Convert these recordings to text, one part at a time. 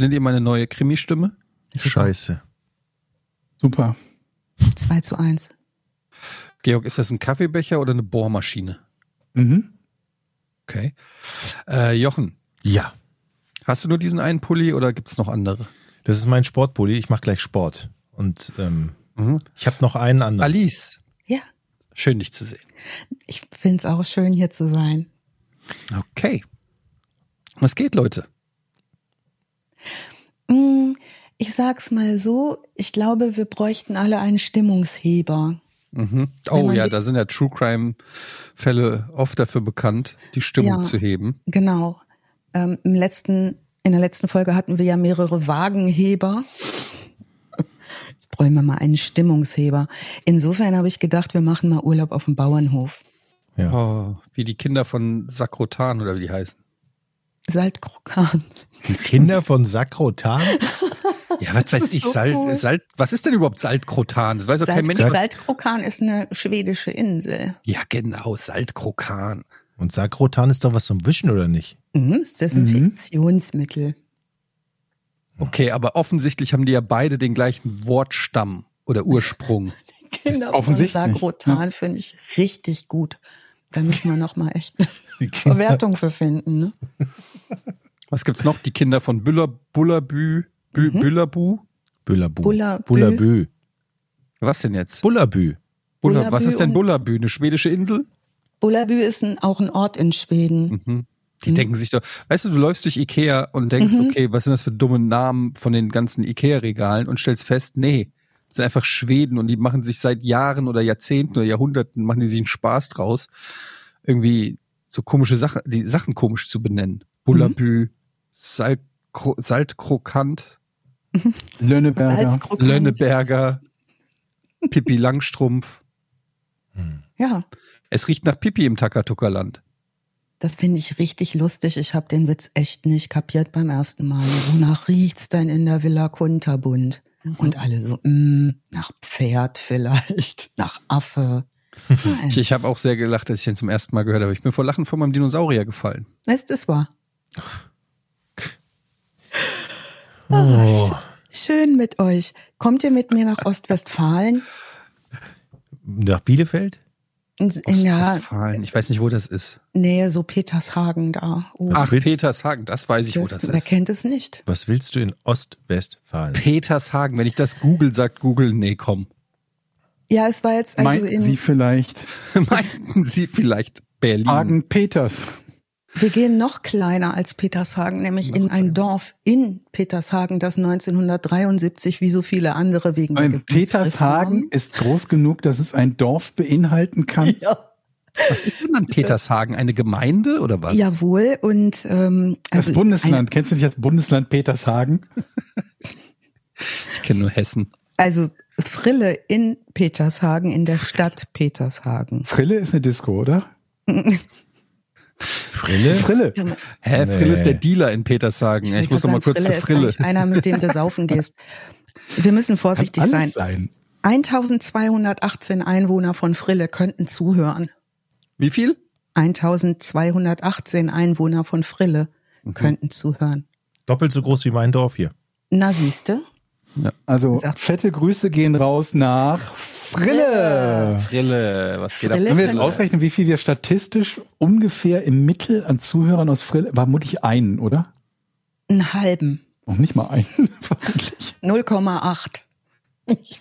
findet ihr meine neue Krimi-Stimme? Scheiße. Super. 2 zu 1. Georg, ist das ein Kaffeebecher oder eine Bohrmaschine? Mhm. Okay. Äh, Jochen, Ja. hast du nur diesen einen Pulli oder gibt es noch andere? Das ist mein Sportpulli. Ich mache gleich Sport. Und ähm, Mhm. ich habe noch einen anderen. Alice, Ja, schön dich zu sehen. ich finde es auch schön, hier zu sein. Okay. Was geht, Leute? Mm, Ich sag's mal so, ich glaube, wir bräuchten alle einen Stimmungsheber. Mhm. Oh ja, da sind ja True Crime Fälle oft dafür bekannt, die Stimmung Ja. zu heben. Genau. Ähm, Im letzten, in der letzten Folge hatten wir ja mehrere Wagenheber. Jetzt bräuchten wir mal einen Stimmungsheber. Insofern habe ich gedacht, wir machen mal Urlaub auf dem Bauernhof. Ja. Oh, wie die Kinder von Sakrotan oder wie die heißen. Saltkrokan. Die Kinder von Sakrotan? Ja, was weiß ich, so Salt, cool. Salt, was ist denn überhaupt Saltkrotan? Das weiß doch kein Salt, Mensch. Saltkrokan ist eine schwedische Insel. Ja, genau, Saltkrokan. Und Sakrotan ist doch was zum Wischen, oder nicht? Mhm, das ist Desinfektionsmittel. Okay, aber offensichtlich haben die ja beide den gleichen Wortstamm oder Ursprung. Kinder von offensichtlich, Sagrotan finde ich richtig gut. Da müssen wir noch mal echt eine Verwertung für finden. Ne? Was gibt's noch? Die Kinder von Büller, Bullerbü, Bü, Mhm. Büllerbu? Bullabü. Bullabü. Bullabü. Was denn jetzt? Bullabü. Buller, was Bullabü ist denn Bullerbü? Eine schwedische Insel? Bullabü ist ein, auch ein Ort in Schweden. Mhm. Die denken sich doch, weißt du, du läufst durch Ikea und denkst, Mhm. okay, was sind das für dumme Namen von den ganzen Ikea-Regalen und stellst fest, nee, sind einfach Schweden und die machen sich seit Jahren oder Jahrzehnten oder Jahrhunderten, machen die sich einen Spaß draus, irgendwie so komische Sachen, die Sachen komisch zu benennen. Bullabü, Saltkro Saltkrokant, Lönneberger. Salzkrokant. Lönneberger, Pippi Langstrumpf. Ja, Es riecht nach Pipi im Takatuka-Land. das finde ich richtig lustig. Ich habe den Witz echt nicht kapiert beim ersten Mal. Wonach riecht's denn in der Villa Kunterbund? Und alle so, mm, nach Pferd vielleicht, nach Affe. Nein, Ich, ich habe auch sehr gelacht, als ich den zum ersten Mal gehört habe. Ich bin vor Lachen von meinem Dinosaurier gefallen. ist es wahr. Oh. Sch- Schön mit euch. Kommt ihr mit mir nach Ostwestfalen? Nach Bielefeld? In, in Ostwestfalen. Ich weiß nicht, wo das ist. Nähe so Petershagen da. Oh, Ach, Petershagen, das weiß ich, wo das, das wer ist. kennt es nicht? Was willst du in Ostwestfalen? Petershagen, wenn ich das google, sagt Google, nee, komm. Ja, es war jetzt also Meinten in, Sie vielleicht Meinten Sie vielleicht Berlin? Hagen Peters? Wir gehen noch kleiner als Petershagen, nämlich in ein Dorf in Petershagen, das 1973 wie so viele andere wegen der Petershagen ist groß genug, dass es ein Dorf beinhalten kann. Ja. Was ist denn dann Petershagen? Eine Gemeinde oder was? Jawohl, und ähm, Das also Bundesland. Kennst du dich als Bundesland Petershagen? Ich kenne nur Hessen. Also Frille in Petershagen, in der Stadt Petershagen. Frille ist eine Disco, oder? Frille? Frille. Hä, Nee. Frill ist der Dealer in Petershagen. Ich, wollte muss noch mal kurz sagen, zu Frille Frille. ist einer, mit dem du saufen gehst. Wir müssen Kann vorsichtig alles sein. sein. 1218 Einwohner von Frille könnten zuhören. Wie viel? 1218 Einwohner von Frille Mhm. könnten zuhören. Doppelt so groß wie mein Dorf hier. Na siehste, Also Sagt- fette Grüße gehen raus nach Frille. Frille, was geht ab? Frille Wenn wir jetzt ausrechnen, wie viel wir statistisch ungefähr im Mittel an Zuhörern aus Frille, vermutlich einen, oder? einen halben. Noch nicht mal einen, vermutlich. 0,8. Ich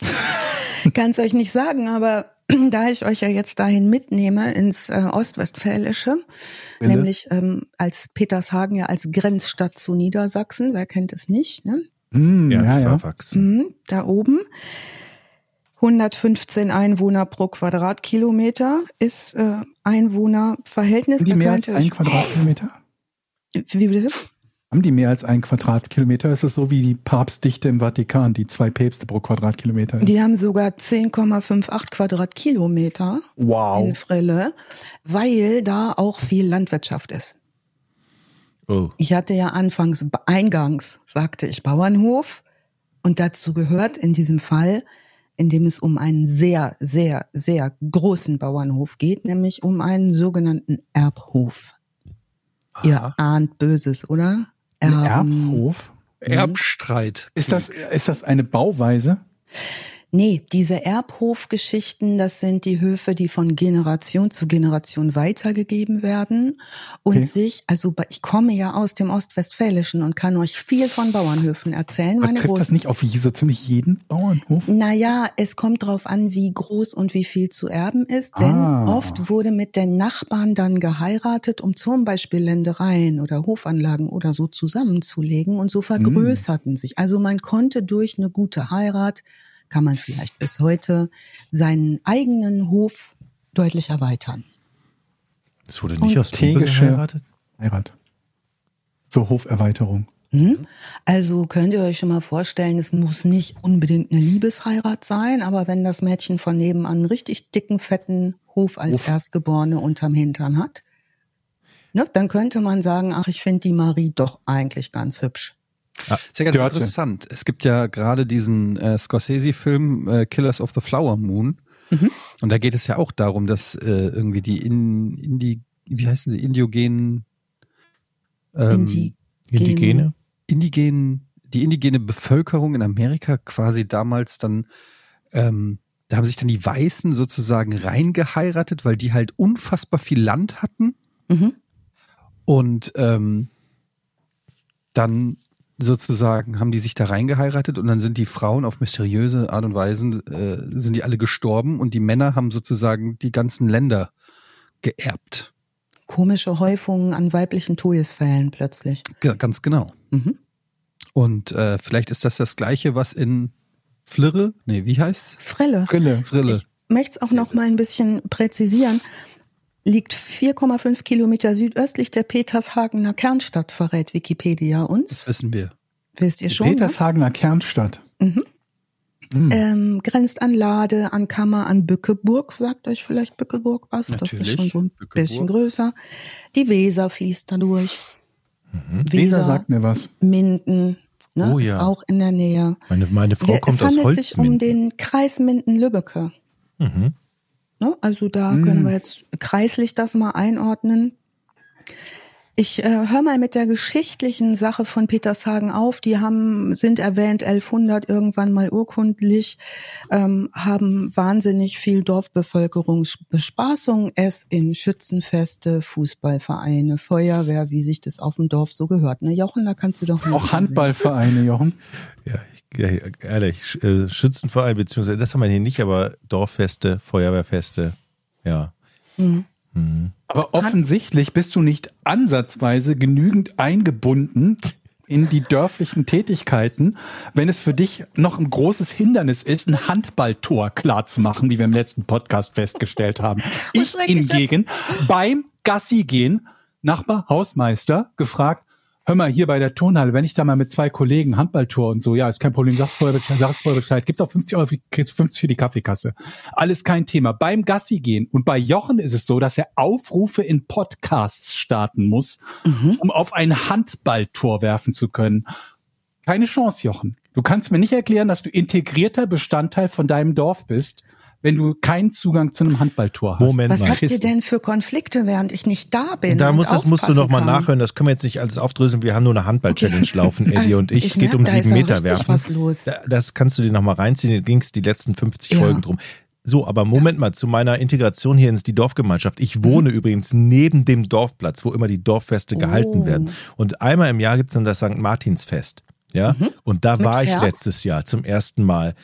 kann es euch nicht sagen, aber da ich euch ja jetzt dahin mitnehme ins äh, Ostwestfälische, Wille. nämlich ähm, als Petershagen ja als Grenzstadt zu Niedersachsen, wer kennt es nicht, ne? Hm, ja, ja. Mhm, da oben. 115 Einwohner pro Quadratkilometer ist äh, Einwohnerverhältnis. Haben die mehr als ein ich- Quadratkilometer? Wie bitte? Haben die mehr als ein Quadratkilometer? Ist es so wie die Papstdichte im Vatikan, die zwei Päpste pro Quadratkilometer ist? Die haben sogar 10,58 Quadratkilometer in Wow. Frille, weil da auch viel Landwirtschaft ist. Oh. Ich hatte ja anfangs, eingangs sagte ich Bauernhof und dazu gehört in diesem Fall, in dem es um einen sehr, sehr, sehr großen Bauernhof geht, nämlich um einen sogenannten Erbhof. Ihr ahnt Böses, oder? Ein Erben- Erbhof? Erbstreit. Ist das, ist das eine Bauweise? Nee, diese Erbhofgeschichten, das sind die Höfe, die von Generation zu Generation weitergegeben werden und Okay. sich, also ich komme ja aus dem Ostwestfälischen und kann euch viel von Bauernhöfen erzählen. Aber Meine trifft das Groß nicht auf so ziemlich jeden Bauernhof? naja, es kommt drauf an, wie groß und wie viel zu erben ist, denn Ah. oft wurde mit den Nachbarn dann geheiratet, um zum Beispiel Ländereien oder Hofanlagen oder so zusammenzulegen und so vergrößerten sich. Also man konnte durch eine gute Heirat, kann man vielleicht bis heute, seinen eigenen Hof deutlich erweitern. Das wurde Und nicht aus Tegische- geheiratet? Heirat. So Hoferweiterung. Hm? Also könnt ihr euch schon mal vorstellen, es muss nicht unbedingt eine Liebesheirat sein, aber wenn das Mädchen von nebenan einen richtig dicken, fetten Hof als Hof. Erstgeborene unterm Hintern hat, ne, dann könnte man sagen, ach, ich finde die Marie doch eigentlich ganz hübsch. Ist ja ganz Dörte. interessant. Es gibt ja gerade diesen äh, Scorsese-Film äh, Killers of the Flower Moon. Mhm. Und da geht es ja auch darum, dass äh, irgendwie die in, Indi, wie heißen sie, indigenen, ähm, Indi- Indigene? indigenen, die indigene Bevölkerung in Amerika quasi damals dann, ähm, da haben sich dann die Weißen sozusagen reingeheiratet, weil die halt unfassbar viel Land hatten Mhm. und ähm, dann sozusagen haben die sich da reingeheiratet und dann sind die Frauen auf mysteriöse Art und Weise, äh, sind die alle gestorben und die Männer haben sozusagen die ganzen Länder geerbt. Komische Häufungen an weiblichen Todesfällen plötzlich. Ge ganz genau. Mhm. Und äh, vielleicht ist das das Gleiche, was in Flirre, nee, wie heißt Frille. Brille. Frille. Ich möchte es auch noch mal ein bisschen präzisieren. Liegt 4,5 Kilometer südöstlich der Petershagener Kernstadt, verrät Wikipedia Das uns. wissen wir. Wisst ihr schon? ne? Petershagener Kernstadt. Mhm. Hm. Ähm, grenzt an Lade, an Kammer, an Bückeburg. Sagt euch vielleicht Bückeburg was? Das Natürlich, ist schon so ein Bückeburg. bisschen größer. Die Weser fließt da durch. Weser sagt mir was. Minden, ne, Oh ist ja. auch in der Nähe. Meine, meine Frau Wir- kommt es aus handelt sich um Holzminden. den Kreis Minden-Lübbecke. Mhm. Ne? Also da Mm. können wir jetzt kreislich das mal einordnen. Ich äh, hör mal mit der geschichtlichen Sache von Petershagen auf. Die haben sind erwähnt 1100 irgendwann mal urkundlich, ähm, haben wahnsinnig viel Dorfbevölkerungsbespaßung, es in Schützenfeste, Fußballvereine, Feuerwehr, wie sich das auf dem Dorf so gehört. Ne, Jochen, da kannst du doch mal Auch Handballvereine, Jochen. Ja, ich, ja, ehrlich, äh, Schützenverein, beziehungsweise, das haben wir hier nicht, aber Dorffeste, Feuerwehrfeste, ja. Mhm. Mhm. Aber offensichtlich bist du nicht ansatzweise genügend eingebunden in die dörflichen Tätigkeiten, wenn es für dich noch ein großes Hindernis ist, ein Handballtor klar zu machen, wie wir im letzten Podcast festgestellt haben. Ich schrecklich. hingegen beim Gassi gehen, Nachbar, Hausmeister, gefragt, hör mal, hier bei der Turnhalle, wenn ich da mal mit zwei Kollegen Handballtor und so, ja, ist kein Problem, sag's vorher sag's vorher Bescheid, gibt's auch 50 Euro, für- kriegst 50 für die Kaffeekasse. Alles kein Thema. Beim Gassi gehen und bei Jochen ist es so, dass er Aufrufe in Podcasts starten muss, Mhm. um auf ein Handballtor werfen zu können. Keine Chance, Jochen. Du kannst mir nicht erklären, dass du integrierter Bestandteil von deinem Dorf bist, wenn du keinen Zugang zu einem Handballtor hast. Moment Was mal. habt ihr denn für Konflikte, während ich nicht da bin? Da muss, das musst du aufpassen noch mal kann? nachhören. Das können wir jetzt nicht alles aufdröseln. Wir haben nur eine Handball-Challenge laufen, Eddie Also, und ich. ich Geht merk, um sieben Meter werfen. was los. Da- Das kannst du dir noch mal reinziehen. Da ging es die letzten 50 Ja. Folgen drum. So, aber Moment mal, zu meiner Integration hier in die Dorfgemeinschaft. Mhm. Ich wohne übrigens neben dem Dorfplatz, wo immer die Dorffeste gehalten Oh. werden. Und einmal im Jahr gibt's dann das St. Martinsfest. Ja, und da Mhm. Mit war ich Pferd? letztes Jahr zum ersten Mal.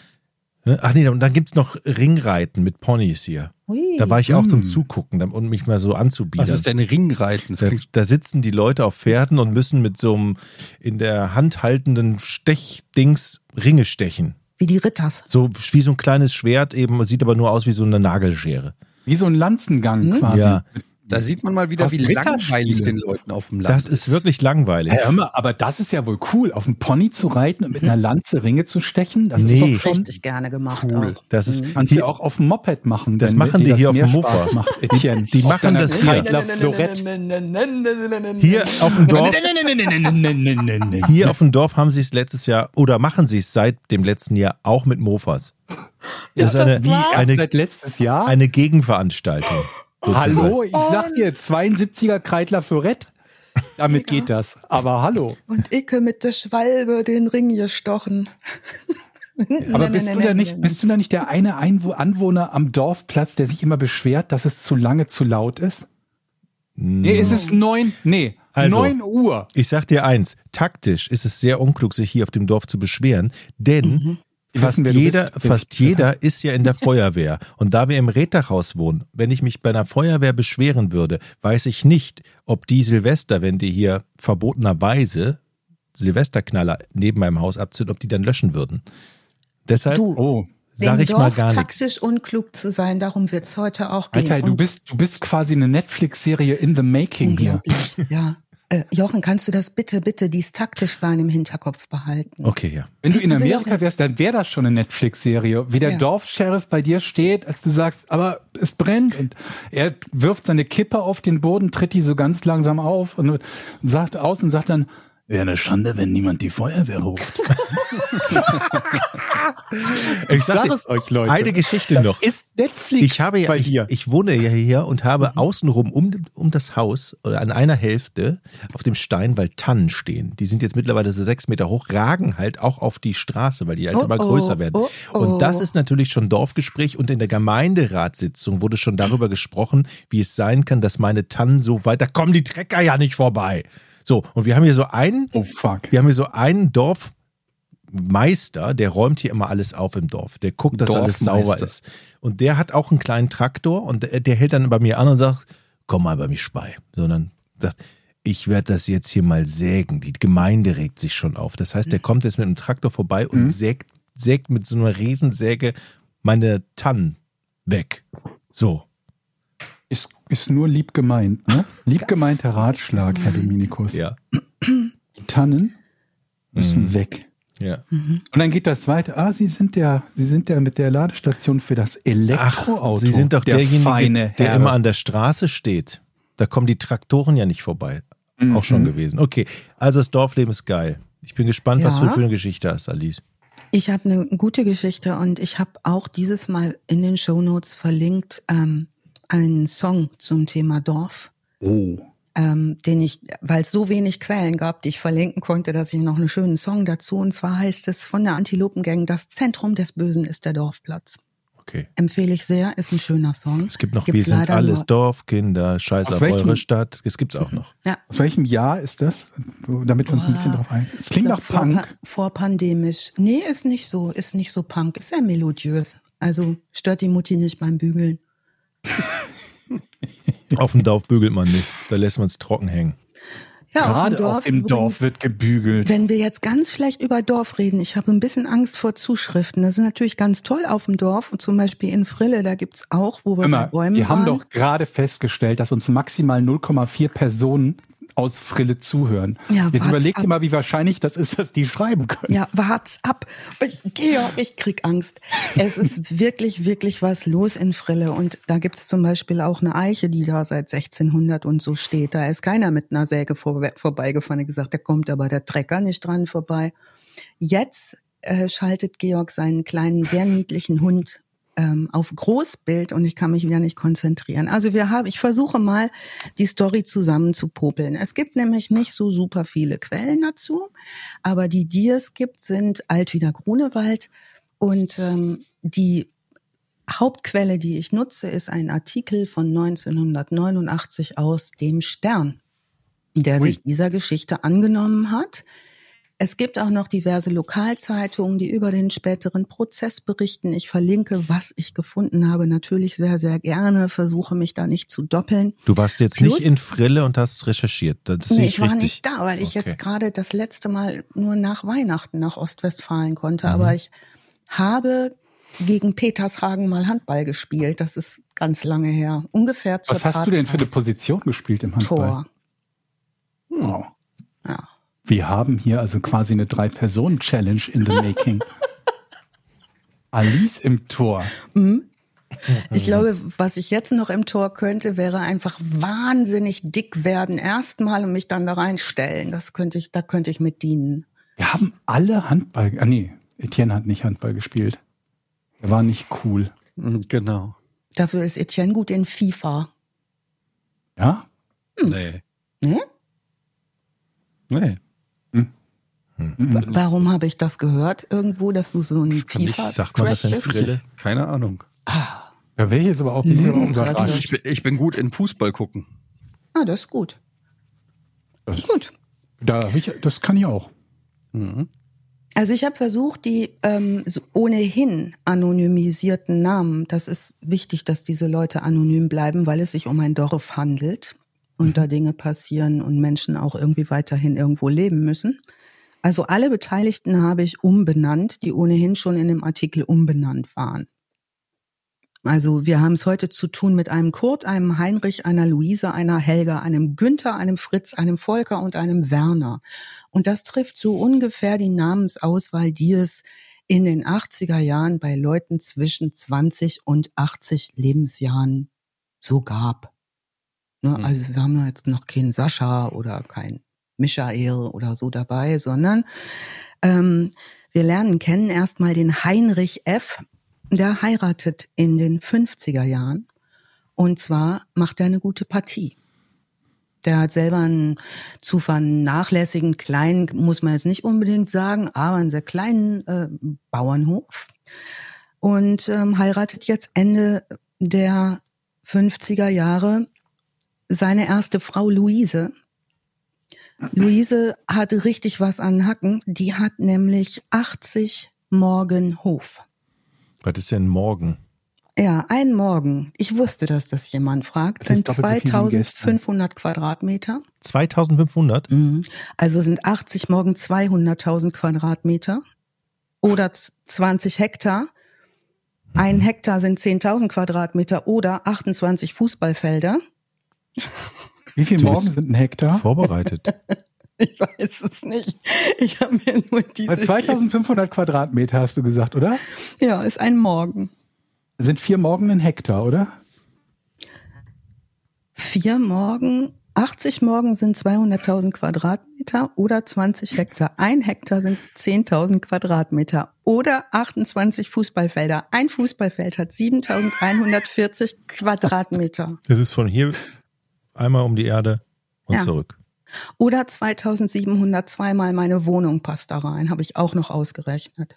Ne? Ach nee, und dann gibt's noch Ringreiten mit Ponys hier. Hui. Da war ich auch zum Hm. Zugucken, um mich mal so anzubieten. Was ist denn Ringreiten? Da, da sitzen die Leute auf Pferden und müssen mit so einem in der Hand haltenden Stechdings Ringe stechen. Wie die Ritters. So wie so ein kleines Schwert eben, sieht aber nur aus wie so eine Nagelschere. Wie so ein Lanzengang Hm? quasi. Ja, Da sieht man mal wieder, wie langweilig den Leuten auf dem Land das ist wirklich langweilig. Hey, hör mal, aber das ist ja wohl cool, auf dem Pony zu reiten und mit einer Lanze Ringe zu stechen. Das Nee. ist doch schon. Richtig gerne gemacht. Cool. Auch. Das ist Kannst du hier, ja auch auf dem Moped machen. Das machen dir die hier auf dem Mofa. Macht, Etienne. Die Auf machen das hier. Hier auf dem Dorf, Hier auf dem Dorf haben sie es letztes Jahr oder machen sie es seit dem letzten Jahr auch mit Mofas. Das ist eine, Wie erst eine, seit letztes Jahr? eine Gegenveranstaltung. Hallo, ich sag dir, 72er Kreidler Florett. Damit geht das. Aber hallo. Und Icke mit der Schwalbe den Ring gestochen. Aber bist du da nicht, bist du da nicht der eine Anwohner am Dorfplatz, der sich immer beschwert, dass es zu lange zu laut ist? Nee, es ist neun, nee, Also, neun Uhr. Ich sag dir eins, taktisch ist es sehr unklug, sich hier auf dem Dorf zu beschweren, denn fast, Wissen, du jeder, bist. fast jeder ist ja in der Feuerwehr. Und da wir im Reddachhaus wohnen, wenn ich mich bei einer Feuerwehr beschweren würde, weiß ich nicht, ob die Silvester, wenn die hier verbotenerweise Silvesterknaller neben meinem Haus abzünden, ob die dann löschen würden. Deshalb Du, Oh. sage dem ich mal Dorf gar nichts. taktisch unklug zu sein, darum wird's heute auch gehen. Alter, du bist, du bist quasi eine Netflix-Serie in the making hier. unglaublich, ja. Äh, Jochen, kannst du das bitte, bitte, dies taktisch sein im Hinterkopf behalten? Okay, ja. Wenn du in Also, Amerika wärst, dann wäre das schon eine Netflix-Serie. Wie der Ja. Dorfsheriff bei dir steht, als du sagst, aber es brennt. Und er wirft seine Kippe auf den Boden, tritt die so ganz langsam auf und sagt aus und sagt dann, wäre eine Schande, wenn niemand die Feuerwehr ruft. Ich sag es euch, Leute. Eine Geschichte Das noch. ist Netflix Ich habe ja, bei ich, dir. ich wohne ja hier und habe außenrum um, um das Haus oder an einer Hälfte auf dem Steinwald Tannen stehen. Die sind jetzt mittlerweile so sechs Meter hoch, ragen halt auch auf die Straße, weil die halt Oh, immer oh, größer werden. oh, oh. Und das ist natürlich schon Dorfgespräch und in der Gemeinderatssitzung wurde schon darüber gesprochen, wie es sein kann, dass meine Tannen so weit, da kommen die Trecker ja nicht vorbei. So, und wir haben hier so einen, oh fuck. wir haben hier so einen Dorfmeister, der räumt hier immer alles auf im Dorf. Der guckt, dass alles sauber ist. Und der hat auch einen kleinen Traktor und der, der hält dann bei mir an und sagt, komm mal bei mich bei. Sondern sagt, ich werde das jetzt hier mal sägen. Die Gemeinde regt sich schon auf. Das heißt, der kommt jetzt mit dem Traktor vorbei und sägt, sägt mit so einer Riesensäge meine Tannen weg. So. Ist, ist nur lieb gemeint, ne? Lieb gemeinter Ratschlag, Herr Dominikus. Ja. Die Tannen müssen weg. Ja. Und dann geht das weiter. Ah, Sie sind der, Sie sind der mit der Ladestation für das Elektroauto. Sie sind doch der derjenige, feine der Herr. immer an der Straße steht. Da kommen die Traktoren ja nicht vorbei. Auch schon gewesen. Okay, also das Dorfleben ist geil. Ich bin gespannt, was Ja. du für eine Geschichte hast, Alice. Ich habe eine gute Geschichte und ich habe auch dieses Mal in den Shownotes verlinkt ähm, einen Song zum Thema Dorf, Oh. ähm, den ich, weil es so wenig Quellen gab, die ich verlinken konnte, dass ich noch einen schönen Song dazu. Und zwar heißt es von der Antilopengang, das Zentrum des Bösen ist der Dorfplatz. Okay. Empfehle ich sehr, ist ein schöner Song. Es gibt noch Gibt's Wir sind alles nur- Dorfkinder, Scheiß Aus auf welchem- eure Stadt. Das gibt's auch noch. Ja, Aus welchem Jahr ist das? Damit wir uns ein bisschen drauf ein. Es klingt nach Punk. Vor, vorpandemisch. Nee, ist nicht so, ist nicht so Punk, ist sehr melodiös. Also stört die Mutti nicht beim Bügeln. Auf dem Dorf bügelt man nicht. Da lässt man es trocken hängen. Ja, Gerade auf dem übrigens. Dorf wird gebügelt. Wenn wir jetzt ganz schlecht über Dorf reden, ich habe ein bisschen Angst vor Zuschriften. Das ist natürlich ganz toll auf dem Dorf. Und zum Beispiel in Frille, da gibt's auch, wo wir Immer, bei Bäumen wir haben waren. doch gerade festgestellt, dass uns maximal 0,4 Personen aus Frille zuhören. Ja, Jetzt ab. ihr mal, wie wahrscheinlich das ist, dass die schreiben können. Ja, wart's ab. Ich, Georg, ich krieg Angst. Es ist wirklich, wirklich was los in Frille. Und da gibt's zum Beispiel auch eine Eiche, die da seit 1600 und so steht. Da ist keiner mit einer Säge vor, vorbeigefahren und gesagt, da kommt aber der Trecker nicht dran vorbei. Jetzt äh, schaltet Georg seinen kleinen, sehr niedlichen Hund ähm, auf Großbild und ich kann mich wieder nicht konzentrieren. Also wir haben, ich versuche mal, die Story zusammen zu popeln. Es gibt nämlich nicht so super viele Quellen dazu, aber die, die es gibt, sind Altwieder Grunewald und ähm, die Hauptquelle, die ich nutze, ist ein Artikel von 1989 aus dem Stern, der Ui. sich dieser Geschichte angenommen hat. Es gibt auch noch diverse Lokalzeitungen, die über den späteren Prozess berichten. Ich verlinke, was ich gefunden habe, natürlich sehr, sehr gerne, versuche mich da nicht zu doppeln. Du warst jetzt Plus- nicht in Frille und hast recherchiert. Das Nee, ich war richtig. nicht da, weil ich Okay. jetzt gerade das letzte Mal nur nach Weihnachten nach Ostwestfalen konnte. Mhm. Aber ich habe gegen Petershagen mal Handball gespielt. Das ist ganz lange her. Ungefähr zur Was hast du denn für eine Tatzeit. Position gespielt im Handball? Tor? Wow. Ja. Wir haben hier also quasi eine Drei-Personen-Challenge in the making. Alice im Tor. Mhm. Ich glaube, was ich jetzt noch im Tor könnte, wäre einfach wahnsinnig dick werden erstmal und mich dann da reinstellen. Das könnte ich, da könnte ich mit dienen. Wir haben alle Handball. Ah nee, Etienne hat nicht Handball gespielt. Er war nicht cool. Mhm, Genau. Dafür ist Etienne gut in FIFA. Ja? Nee. Ne? Nee. Wa- Warum habe ich das gehört irgendwo, dass du so ein FIFA sagt man das in? Frille? Keine Ahnung. Da wäre ich jetzt aber auch, Lügenpresse. überrascht. Ich bin, ich bin gut in Fußball gucken. Ah, das ist gut. Das, Gut. da, ich, das kann ich auch. Mhm. Also ich habe versucht, die ähm, so ohnehin anonymisierten Namen, das ist wichtig, dass diese Leute anonym bleiben, weil es sich um ein Dorf handelt und da Dinge passieren und Menschen auch irgendwie weiterhin irgendwo leben müssen. Also alle Beteiligten habe ich umbenannt, die ohnehin schon in dem Artikel umbenannt waren. Also wir haben es heute zu tun mit einem Kurt, einem Heinrich, einer Luise, einer Helga, einem Günther, einem Fritz, einem Volker und einem Werner. Und das trifft so ungefähr die Namensauswahl, die es in den 80er Jahren bei Leuten zwischen 20 und 80 Lebensjahren so gab. Ne, Hm. Also wir haben da jetzt noch keinen Sascha oder kein Michael oder so dabei, sondern ähm, wir lernen kennen erstmal den Heinrich F., der heiratet in den 50er Jahren. Und zwar macht er eine gute Partie. Der hat selber einen zu vernachlässigen kleinen, muss man jetzt nicht unbedingt sagen, aber einen sehr kleinen äh, Bauernhof. Und ähm, heiratet jetzt Ende der 50er Jahre seine erste Frau Luise. Luise hatte richtig was an Hacken. Die hat nämlich 80 Morgen Hof. Was ist denn morgen? Ja, ein Morgen. Ich wusste, dass das jemand fragt. Das Sind doppelt so viel wie gestern. 2500 Quadratmeter. 2500? Mhm. Also sind 80 Morgen 200.000 Quadratmeter oder z- 20 Hektar. Ein Hektar sind 10.000 Quadratmeter oder 28 Fußballfelder. Wie viel Morgen sind ein Hektar? Vorbereitet. Ich weiß es nicht. Ich habe mir nur diese. Bei 2500 Quadratmeter hast du gesagt, oder? Ja, ist ein Morgen. Sind vier Morgen ein Hektar, oder? Vier Morgen, 80 Morgen sind 200.000 Quadratmeter oder 20 Hektar. Ein Hektar sind 10.000 Quadratmeter oder 28 Fußballfelder. Ein Fußballfeld hat 7.140 Quadratmeter Das ist von hier einmal um die Erde und Ja. zurück. oder 2.702 mal meine Wohnung passt da rein, habe ich auch noch ausgerechnet.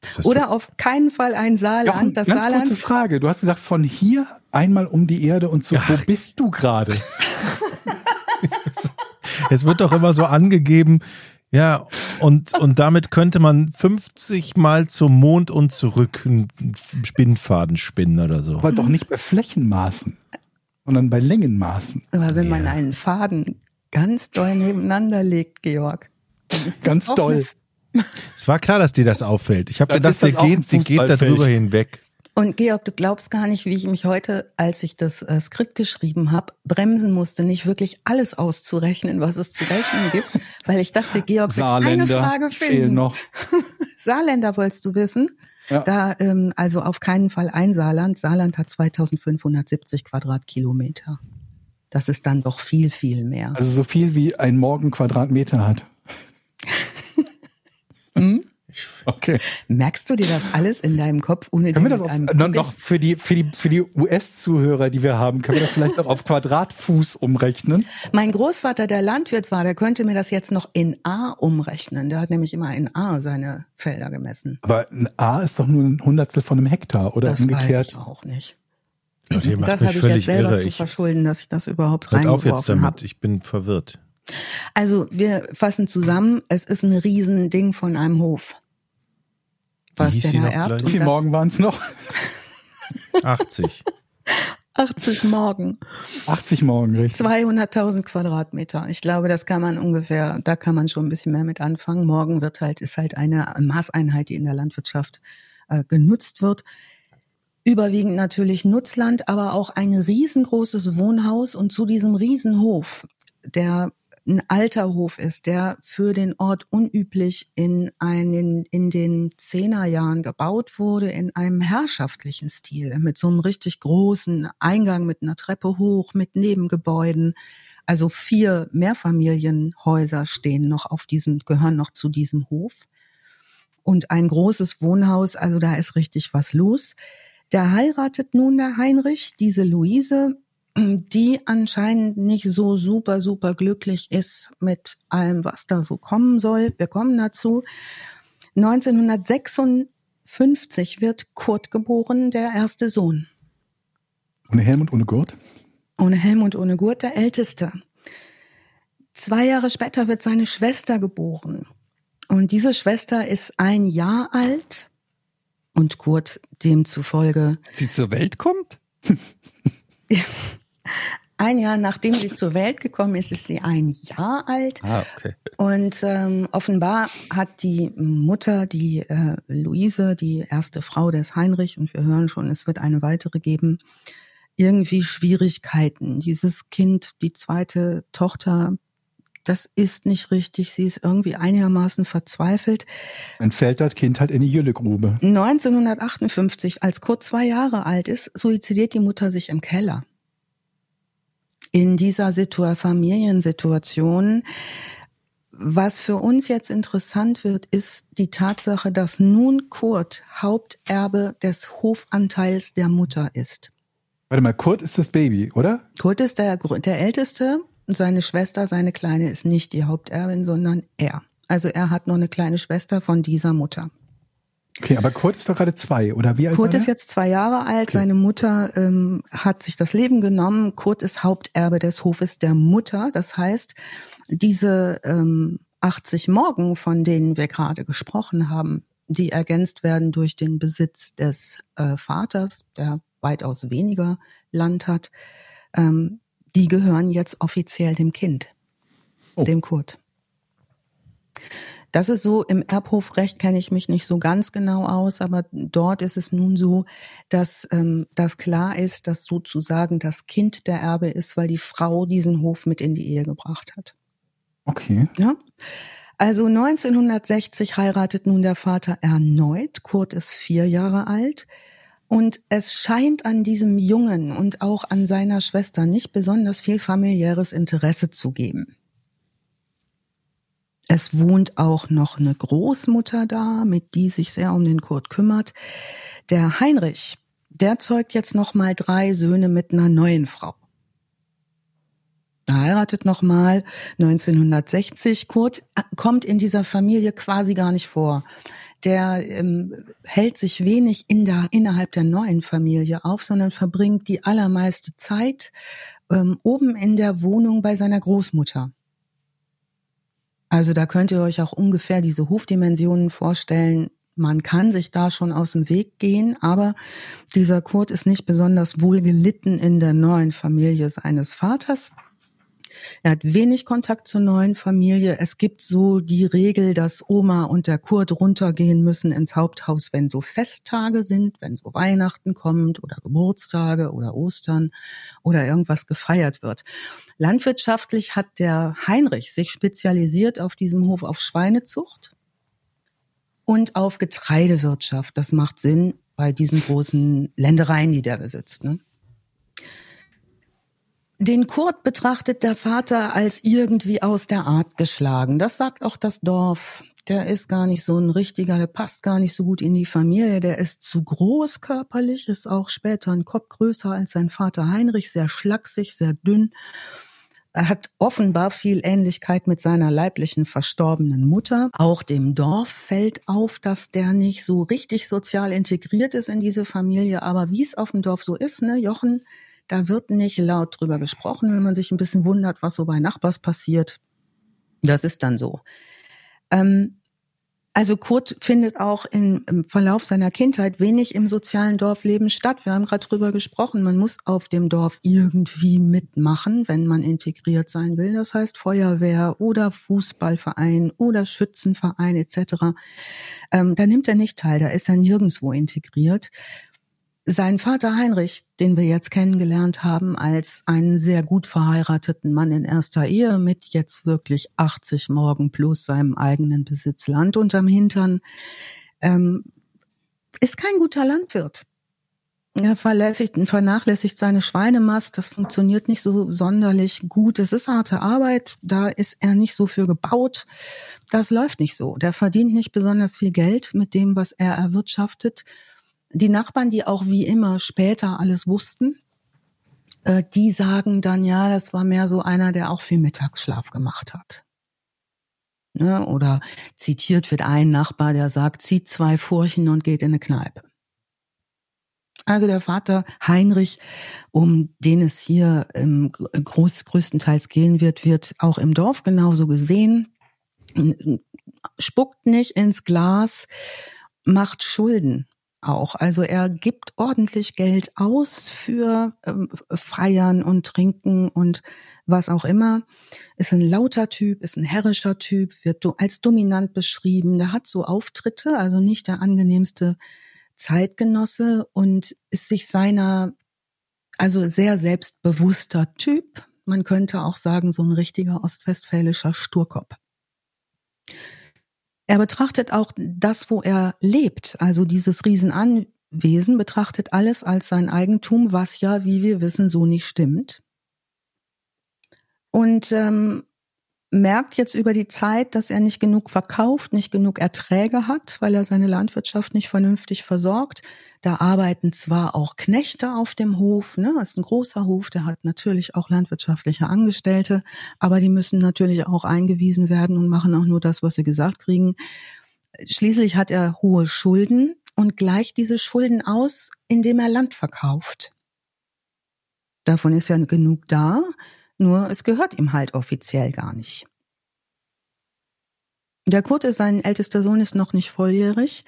Das heißt, Oder auf keinen Fall ein Saarland. Jochen, das ganz Saarland kurze Frage. Du hast gesagt, von hier einmal um die Erde und so. Wo bist du gerade? Es wird doch immer so angegeben, ja, und, und damit könnte man 50 Mal zum Mond und zurück einen Spinnfaden spinnen oder so. Aber doch nicht bei Flächenmaßen, sondern bei Längenmaßen. Aber wenn man Ja. einen Faden ganz doll nebeneinander legt, Georg, dann ist das Ganz auch doll. Es war klar, dass dir das auffällt. Ich habe gedacht, ein geht, der geht da Fußballfeld. drüber hinweg. Und Georg, du glaubst gar nicht, wie ich mich heute, als ich das äh, Skript geschrieben habe, bremsen musste, nicht wirklich alles auszurechnen, was es zu rechnen gibt, weil ich dachte, Georg wird eine Saarländer Frage fehlen finden. noch. Saarländer wolltest du wissen? Ja. Da, ähm, also auf keinen Fall ein Saarland. Saarland hat 2570 Quadratkilometer. Das ist dann doch viel, viel mehr. Also so viel wie ein Morgen Quadratmeter hat. Hm? Okay. Merkst du dir das alles in deinem Kopf, ohne Können wir dir das auf, einem noch, für die, für die, für die US-Zuhörer, die wir haben, können wir das vielleicht noch auf Quadratfuß umrechnen? Mein Großvater, der Landwirt war, der könnte mir das jetzt noch in A umrechnen. Der hat nämlich immer in A seine Felder gemessen. Aber ein A ist doch nur ein Hundertstel von einem Hektar oder das weiß umgekehrt. ich auch nicht. Leute, ihr macht das mich habe ich jetzt völlig selber irre. zu verschulden, dass ich das überhaupt hört auf jetzt reingeworfen damit. habe. Ich bin verwirrt. Also wir fassen zusammen, es ist ein Riesending von einem Hof. Was hieß der die noch erbt. das Morgen waren es noch? 80. 80 Morgen. 80 Morgen, richtig. 200.000 Quadratmeter. Ich glaube, das kann man ungefähr, da kann man schon ein bisschen mehr mit anfangen. Morgen wird halt, ist halt eine Maßeinheit, die in der Landwirtschaft äh, genutzt wird. Überwiegend natürlich Nutzland, aber auch ein riesengroßes Wohnhaus und zu diesem Riesenhof, der ein alter Hof ist, der für den Ort unüblich in einen, in den Zehnerjahren gebaut wurde, in einem herrschaftlichen Stil, mit so einem richtig großen Eingang mit einer Treppe hoch, mit Nebengebäuden. Also vier Mehrfamilienhäuser stehen noch auf diesem, gehören noch zu diesem Hof. Und ein großes Wohnhaus, also da ist richtig was los. Da heiratet nun der Heinrich diese Luise. Die anscheinend nicht so super, super glücklich ist mit allem, was da so kommen soll. Wir kommen dazu. 1956 wird Kurt geboren, der erste Sohn. Ohne Helm und ohne Gurt? Ohne Helm und ohne Gurt, der älteste. Zwei Jahre später wird seine Schwester geboren. Und diese Schwester ist ein Jahr alt und Kurt demzufolge. Sie zur Welt kommt? ein Jahr nachdem sie zur Welt gekommen ist, ist sie ein Jahr alt. Ah, okay. Und ähm, offenbar hat die Mutter, die äh, Luise, die erste Frau des Heinrich, und wir hören schon, es wird eine weitere geben, irgendwie Schwierigkeiten. Dieses Kind, die zweite Tochter, das ist nicht richtig. Sie ist irgendwie einigermaßen verzweifelt. Dann fällt das Kind halt in die Jüllegrube. 1958, als Kurt zwei Jahre alt ist, suizidiert die Mutter sich im Keller in dieser Situa Familiensituation. Was für uns jetzt interessant wird, ist die Tatsache, dass nun Kurt Haupterbe des Hofanteils der Mutter ist. Warte mal, Kurt ist das Baby, oder? Kurt ist der, der Älteste und seine Schwester, seine Kleine, ist nicht die Haupterbin, sondern er. Also er hat noch eine kleine Schwester von dieser Mutter. Okay, aber Kurt ist doch gerade zwei, oder wie alt Kurt ist jetzt zwei Jahre alt. Okay. Seine Mutter ähm, hat sich das Leben genommen. Kurt ist Haupterbe des Hofes der Mutter. Das heißt, diese ähm, 80 Morgen, von denen wir gerade gesprochen haben, die ergänzt werden durch den Besitz des äh, Vaters, der weitaus weniger Land hat, ähm, die gehören jetzt offiziell dem Kind, oh. dem Kurt. Das ist so, im Erbhofrecht kenne ich mich nicht so ganz genau aus, aber dort ist es nun so, dass ähm, das klar ist, dass sozusagen das Kind der Erbe ist, weil die Frau diesen Hof mit in die Ehe gebracht hat. Okay. Ja. Also 1960 heiratet nun der Vater erneut. Kurt ist vier Jahre alt. Und es scheint an diesem Jungen und auch an seiner Schwester nicht besonders viel familiäres Interesse zu geben. Es wohnt auch noch eine Großmutter da, mit die sich sehr um den Kurt kümmert. Der Heinrich, der zeugt jetzt noch mal drei Söhne mit einer neuen Frau. Er heiratet noch mal 1960. Kurt äh, kommt in dieser Familie quasi gar nicht vor. Der ähm, hält sich wenig in der, innerhalb der neuen Familie auf, sondern verbringt die allermeiste Zeit ähm, oben in der Wohnung bei seiner Großmutter. Also da könnt ihr euch auch ungefähr diese Hofdimensionen vorstellen. Man kann sich da schon aus dem Weg gehen, aber dieser Kurt ist nicht besonders wohl gelitten in der neuen Familie seines Vaters. Er hat wenig Kontakt zur neuen Familie. Es gibt so die Regel, dass Oma und der Kurt runtergehen müssen ins Haupthaus, wenn so Festtage sind, wenn so Weihnachten kommt oder Geburtstage oder Ostern oder irgendwas gefeiert wird. Landwirtschaftlich hat der Heinrich sich spezialisiert auf diesem Hof auf Schweinezucht und auf Getreidewirtschaft. Das macht Sinn bei diesen großen Ländereien, die der besitzt. Ne? Den Kurt betrachtet der Vater als irgendwie aus der Art geschlagen. Das sagt auch das Dorf. Der ist gar nicht so ein richtiger, der passt gar nicht so gut in die Familie. Der ist zu groß körperlich, ist auch später ein Kopf größer als sein Vater Heinrich, sehr schlaksig, sehr dünn. Er hat offenbar viel Ähnlichkeit mit seiner leiblichen verstorbenen Mutter. Auch dem Dorf fällt auf, dass der nicht so richtig sozial integriert ist in diese Familie. Aber wie es auf dem Dorf so ist, ne, Jochen, da wird nicht laut drüber gesprochen, wenn man sich ein bisschen wundert, was so bei Nachbars passiert. Das ist dann so. Ähm, also Kurt findet auch in, im Verlauf seiner Kindheit wenig im sozialen Dorfleben statt. Wir haben gerade drüber gesprochen, man muss auf dem Dorf irgendwie mitmachen, wenn man integriert sein will. Das heißt Feuerwehr oder Fußballverein oder Schützenverein etc. Ähm, da nimmt er nicht teil, da ist er nirgendwo integriert. Sein Vater Heinrich, den wir jetzt kennengelernt haben als einen sehr gut verheirateten Mann in erster Ehe mit jetzt wirklich 80 Morgen plus seinem eigenen Besitz Land unterm Hintern, ähm, ist kein guter Landwirt. Er verlässigt, vernachlässigt seine Schweinemast. Das funktioniert nicht so sonderlich gut. Es ist harte Arbeit. Da ist er nicht so für gebaut. Das läuft nicht so. Der verdient nicht besonders viel Geld mit dem, was er erwirtschaftet. Die Nachbarn, die auch wie immer später alles wussten, Äh, die sagen dann, ja, das war mehr so einer, der auch viel Mittagsschlaf gemacht hat. Ne? Oder zitiert wird ein Nachbar, der sagt, zieht zwei Furchen und geht in eine Kneipe. Also der Vater Heinrich, um den es hier ähm, groß, größtenteils gehen wird, wird auch im Dorf genauso gesehen, spuckt nicht ins Glas, macht Schulden auch. Also er gibt ordentlich Geld aus für ähm, Feiern und Trinken und was auch immer. Ist ein lauter Typ, ist ein herrischer Typ, wird als dominant beschrieben. Der hat so Auftritte, also nicht der angenehmste Zeitgenosse und ist sich seiner, also sehr selbstbewusster Typ. Man könnte auch sagen, so ein richtiger ostwestfälischer Sturkopf. Er betrachtet auch das, wo er lebt, also dieses Riesenanwesen, betrachtet alles als sein Eigentum, was ja, wie wir wissen, so nicht stimmt. Und ähm, merkt jetzt über die Zeit, dass er nicht genug verkauft, nicht genug Erträge hat, weil er seine Landwirtschaft nicht vernünftig versorgt. Da arbeiten zwar auch Knechte auf dem Hof, ne, das ist ein großer Hof, der hat natürlich auch landwirtschaftliche Angestellte, aber die müssen natürlich auch eingewiesen werden und machen auch nur das, was sie gesagt kriegen. Schließlich hat er hohe Schulden und gleicht diese Schulden aus, indem er Land verkauft. Davon ist ja genug da, nur es gehört ihm halt offiziell gar nicht. Der Kurt ist sein ältester Sohn, ist noch nicht volljährig.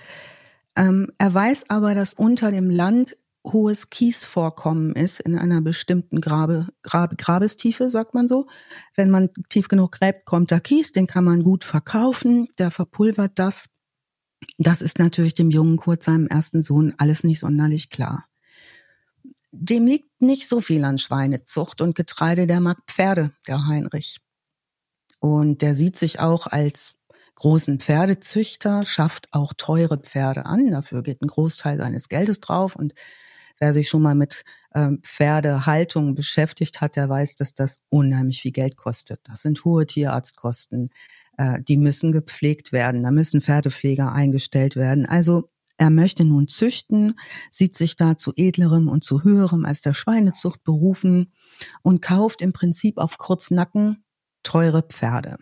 Ähm, er weiß aber, dass unter dem Land hohes Kiesvorkommen ist in einer bestimmten Grabe, Grab, Grabestiefe, sagt man so. Wenn man tief genug gräbt, kommt da Kies, den kann man gut verkaufen, der verpulvert das. Das ist natürlich dem jungen Kurt, seinem ersten Sohn, alles nicht sonderlich klar. Dem liegt nicht so viel an Schweinezucht und Getreide, der mag Pferde, der Heinrich. Und der sieht sich auch als großen Pferdezüchter, schafft auch teure Pferde an. Dafür geht ein Großteil seines Geldes drauf. Und wer sich schon mal mit ähm, Pferdehaltung beschäftigt hat, der weiß, dass das unheimlich viel Geld kostet. Das sind hohe Tierarztkosten. Äh, die müssen gepflegt werden. Da müssen Pferdepfleger eingestellt werden. Also er möchte nun züchten, sieht sich da zu edlerem und zu höherem als der Schweinezucht berufen und kauft im Prinzip auf Kurznacken teure Pferde.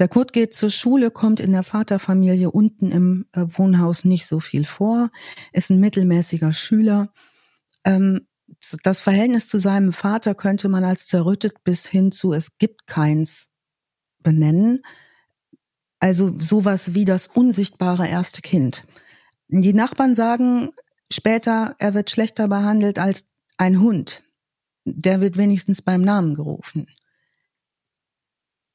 Der Kurt geht zur Schule, kommt in der Vaterfamilie unten im äh, Wohnhaus nicht so viel vor, ist ein mittelmäßiger Schüler. Ähm, das Verhältnis zu seinem Vater könnte man als zerrüttet bis hin zu es gibt keins benennen. Also sowas wie das unsichtbare erste Kind. Die Nachbarn sagen später, er wird schlechter behandelt als ein Hund. Der wird wenigstens beim Namen gerufen.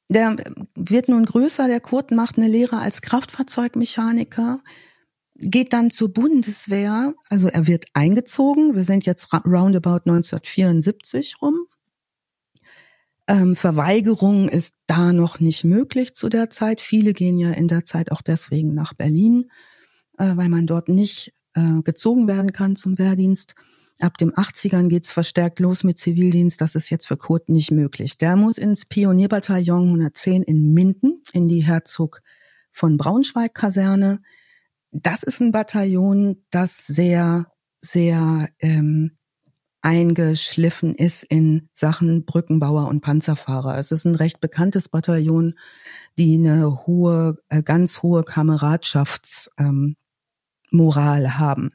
Der wird nun größer, der Kurt macht eine Lehre als Kraftfahrzeugmechaniker, geht dann zur Bundeswehr, also er wird eingezogen, wir sind jetzt roundabout 1974 rum. Ähm, Verweigerung ist da noch nicht möglich zu der Zeit. Viele gehen ja in der Zeit auch deswegen nach Berlin, äh, weil man dort nicht äh, gezogen werden kann zum Wehrdienst. Ab dem 80ern geht's verstärkt los mit Zivildienst. Das ist jetzt für Kurt nicht möglich. Der muss ins Pionierbataillon 110 in Minden, in die Herzog von Braunschweig Kaserne. Das ist ein Bataillon, das sehr, sehr ähm, eingeschliffen ist in Sachen Brückenbauer und Panzerfahrer. Es ist ein recht bekanntes Bataillon, die eine hohe, äh, ganz hohe Kameradschaftsmoral ähm, haben.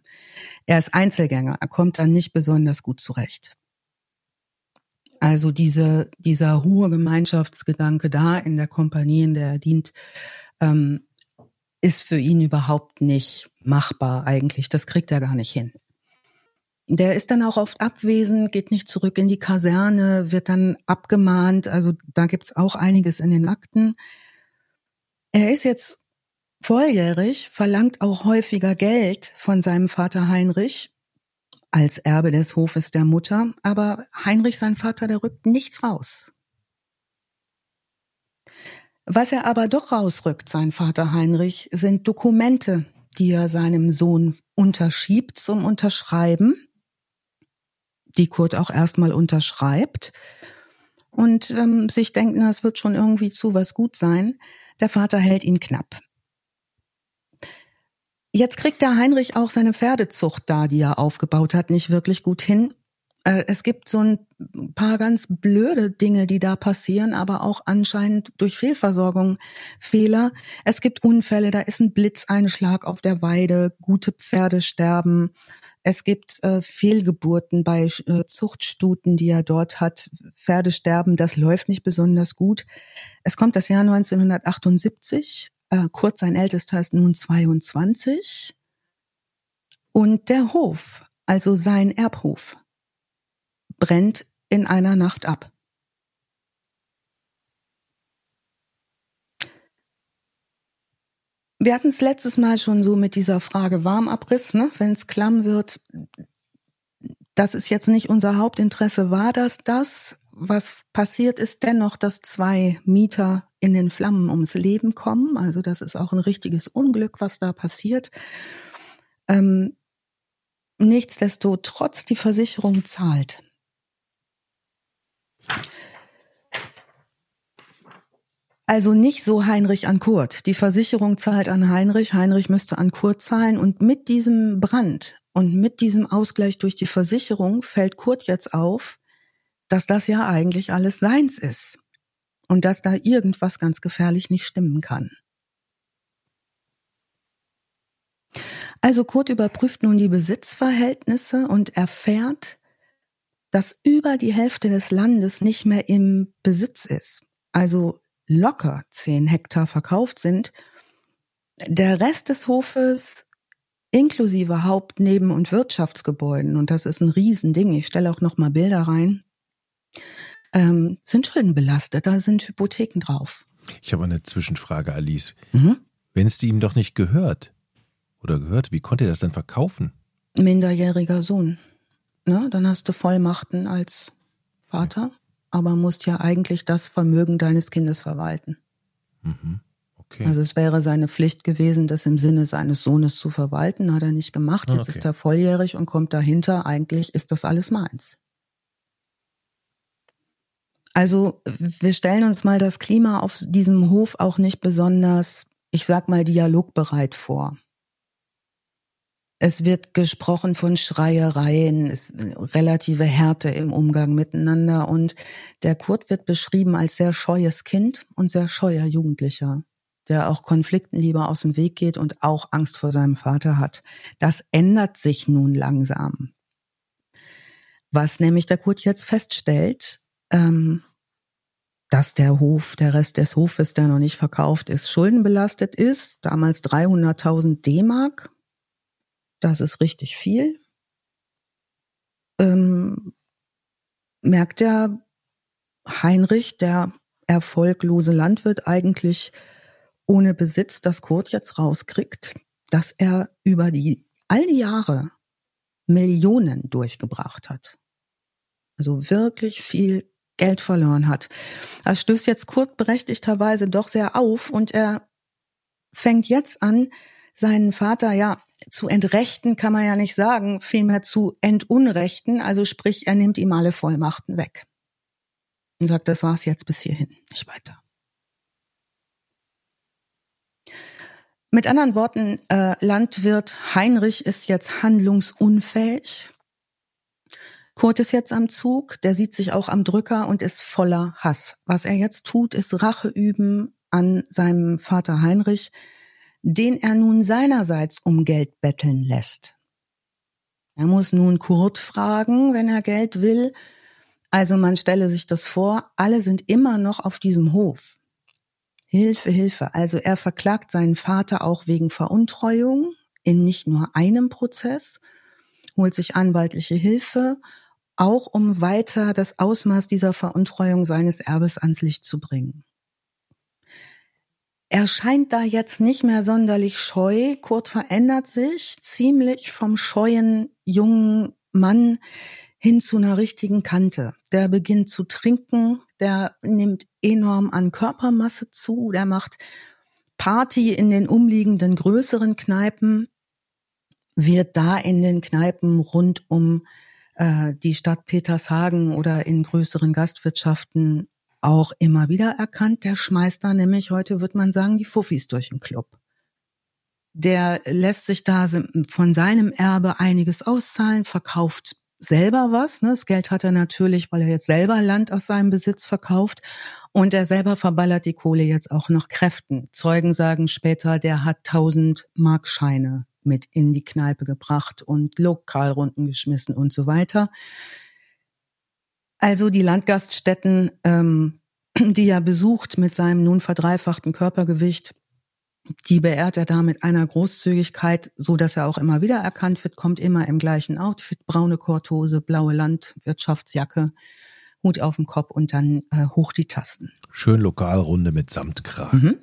Er ist Einzelgänger, er kommt dann nicht besonders gut zurecht. Also diese, dieser hohe Gemeinschaftsgedanke da in der Kompanie, in der er dient, ähm, ist für ihn überhaupt nicht machbar eigentlich. Das kriegt er gar nicht hin. Der ist dann auch oft abwesend, geht nicht zurück in die Kaserne, wird dann abgemahnt. Also da gibt's auch einiges in den Akten. Er ist jetzt Volljährig verlangt auch häufiger Geld von seinem Vater Heinrich als Erbe des Hofes der Mutter, aber Heinrich, sein Vater, der rückt nichts raus. Was er aber doch rausrückt, sein Vater Heinrich, sind Dokumente, die er seinem Sohn unterschiebt zum Unterschreiben, die Kurt auch erstmal unterschreibt und ähm, sich denkt, na, es wird schon irgendwie zu was gut sein. Der Vater hält ihn knapp. Jetzt kriegt der Heinrich auch seine Pferdezucht da, die er aufgebaut hat, nicht wirklich gut hin. Äh, es gibt so ein paar ganz blöde Dinge, die da passieren, aber auch anscheinend durch Fehlversorgung Fehler. Es gibt Unfälle, da ist ein Blitzeinschlag auf der Weide, gute Pferde sterben. Es gibt äh, Fehlgeburten bei äh, Zuchtstuten, die er dort hat. Pferde sterben, das läuft nicht besonders gut. Es kommt das Jahr 1978. Äh, Kurt, sein ältester, ist nun 22. Und der Hof, also sein Erbhof, brennt in einer Nacht ab. Wir hatten es letztes Mal schon so mit dieser Frage Warmabriss, ne? wenn es klamm wird. Das ist jetzt nicht unser Hauptinteresse. War das das? Was passiert ist dennoch, dass zwei Mieter in den Flammen ums Leben kommen. Also das ist auch ein richtiges Unglück, was da passiert. Ähm, nichtsdestotrotz, die Versicherung zahlt. Also nicht so Heinrich an Kurt. Die Versicherung zahlt an Heinrich, Heinrich müsste an Kurt zahlen und mit diesem Brand und mit diesem Ausgleich durch die Versicherung fällt Kurt jetzt auf, dass das ja eigentlich alles seins ist und dass da irgendwas ganz gefährlich nicht stimmen kann. Also Kurt überprüft nun die Besitzverhältnisse und erfährt, dass über die Hälfte des Landes nicht mehr im Besitz ist, also locker zehn Hektar verkauft sind, der Rest des Hofes inklusive Haupt-, Neben- und Wirtschaftsgebäuden, und das ist ein Riesending, ich stelle auch noch mal Bilder rein, ähm, sind schuldenbelastet, da sind Hypotheken drauf. Ich habe eine Zwischenfrage, Alice. Mhm. Wenn es ihm doch nicht gehört oder gehört, wie konnte er das denn verkaufen? Minderjähriger Sohn ne, dann hast du Vollmachten als Vater, aber musst ja eigentlich das Vermögen deines Kindes verwalten. Mhm. Okay. Also es wäre seine Pflicht gewesen, das im Sinne seines Sohnes zu verwalten, hat er nicht gemacht. Jetzt okay. ist er volljährig und kommt dahinter, eigentlich ist das alles meins. Also wir stellen uns mal das Klima auf diesem Hof auch nicht besonders, ich sag mal, dialogbereit vor. Es wird gesprochen von Schreiereien, es, relative Härte im Umgang miteinander und der Kurt wird beschrieben als sehr scheues Kind und sehr scheuer Jugendlicher, der auch Konflikten lieber aus dem Weg geht und auch Angst vor seinem Vater hat. Das ändert sich nun langsam. Was nämlich der Kurt jetzt feststellt, ähm, dass der Hof, der Rest des Hofes, der noch nicht verkauft ist, schuldenbelastet ist, damals 300.000 D-Mark, das ist richtig viel, ähm, merkt der Heinrich, der erfolglose Landwirt, eigentlich ohne Besitz das Kurt jetzt rauskriegt, dass er über die all die Jahre Millionen durchgebracht hat. Also wirklich viel Geld verloren hat. Das stößt jetzt Kurt berechtigterweise doch sehr auf und er fängt jetzt an, seinen Vater ja zu entrechten kann man ja nicht sagen, vielmehr zu entunrechten. Also sprich, er nimmt ihm alle Vollmachten weg. Und sagt, das war's jetzt bis hierhin, nicht weiter. Mit anderen Worten, äh, Landwirt Heinrich ist jetzt handlungsunfähig. Kurt ist jetzt am Zug, der sieht sich auch am Drücker und ist voller Hass. Was er jetzt tut, ist Rache üben an seinem Vater Heinrich, den er nun seinerseits um Geld betteln lässt. Er muss nun Kurt fragen, wenn er Geld will. Also man stelle sich das vor, alle sind immer noch auf diesem Hof. Hilfe, Hilfe. Also er verklagt seinen Vater auch wegen Veruntreuung in nicht nur einem Prozess, holt sich anwaltliche Hilfe, auch um weiter das Ausmaß dieser Veruntreuung seines Erbes ans Licht zu bringen. Er scheint da jetzt nicht mehr sonderlich scheu. Kurt verändert sich ziemlich vom scheuen jungen Mann hin zu einer richtigen Kante. Der beginnt zu trinken, der nimmt enorm an Körpermasse zu, der macht Party in den umliegenden größeren Kneipen, wird da in den Kneipen rund um äh, die Stadt Petershagen oder in größeren Gastwirtschaften auch immer wieder erkannt. Der schmeißt da nämlich, heute wird man sagen, die Fuffis durch den Club. Der lässt sich da von seinem Erbe einiges auszahlen, verkauft selber was. Ne? Das Geld hat er natürlich, weil er jetzt selber Land aus seinem Besitz verkauft. Und er selber verballert die Kohle jetzt auch noch Kräften. Zeugen sagen später, der hat 1000 Markscheine mit in die Kneipe gebracht und Lokalrunden geschmissen und so weiter. Also die Landgaststätten, ähm, die er besucht mit seinem nun verdreifachten Körpergewicht, die beehrt er da mit einer Großzügigkeit, so dass er auch immer wieder erkannt wird, kommt immer im gleichen Outfit, braune Korthose, blaue Landwirtschaftsjacke, Hut auf dem Kopf und dann äh, hoch die Tasten. Schön Lokalrunde mit Samtkragen. Mhm.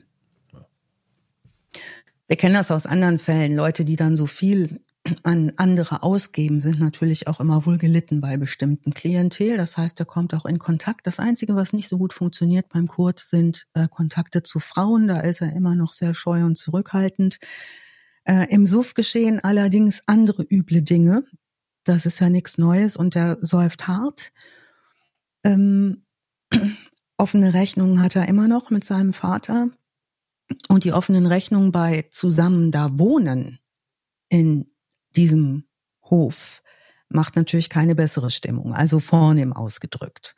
Wir kennen das aus anderen Fällen. Leute, die dann so viel an andere ausgeben, sind natürlich auch immer wohl gelitten bei bestimmten Klientel. Das heißt, er kommt auch in Kontakt. Das Einzige, was nicht so gut funktioniert beim Kurt, sind äh, Kontakte zu Frauen. Da ist er immer noch sehr scheu und zurückhaltend. Äh, Im Suff geschehen allerdings andere üble Dinge. Das ist ja nichts Neues und er säuft hart. Ähm, offene Rechnungen hat er immer noch mit seinem Vater. Und die offenen Rechnungen bei zusammen da wohnen in diesem Hof macht natürlich keine bessere Stimmung, also vornehm ausgedrückt.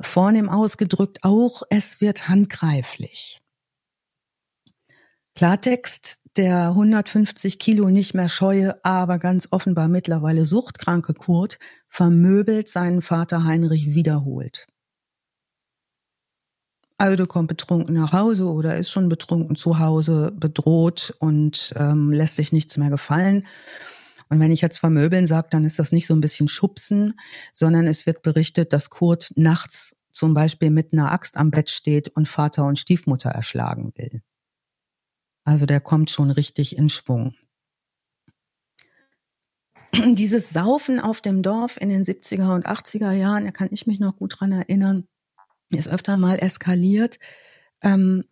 Vornehm ausgedrückt auch, es wird handgreiflich. Klartext, der 150 Kilo nicht mehr scheue, aber ganz offenbar mittlerweile suchtkranke Kurt vermöbelt seinen Vater Heinrich wiederholt. Also kommt betrunken nach Hause oder ist schon betrunken zu Hause, bedroht und ähm, lässt sich nichts mehr gefallen. Und wenn ich jetzt vermöbeln sage, dann ist das nicht so ein bisschen Schubsen, sondern es wird berichtet, dass Kurt nachts zum Beispiel mit einer Axt am Bett steht und Vater und Stiefmutter erschlagen will. Also der kommt schon richtig in Schwung. Dieses Saufen auf dem Dorf in den 70er und 80er Jahren, da kann ich mich noch gut dran erinnern, ist öfter mal eskaliert. Ähm,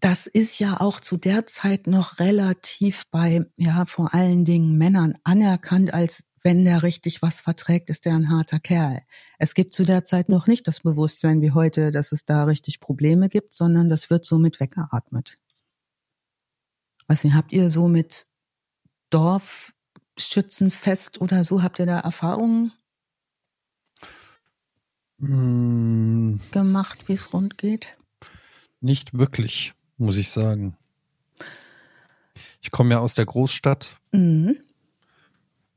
das ist ja auch zu der Zeit noch relativ bei, ja, vor allen Dingen Männern anerkannt als wenn der richtig was verträgt, ist der ein harter Kerl. Es gibt zu der Zeit noch nicht das Bewusstsein wie heute, dass es da richtig Probleme gibt, sondern das wird so mit weggeatmet. Was habt ihr so mit Dorfschützenfest oder so, habt ihr da Erfahrungen? Mm. gemacht, wie es rund geht? Nicht wirklich, muss ich sagen. Ich komme ja aus der Großstadt. Mhm.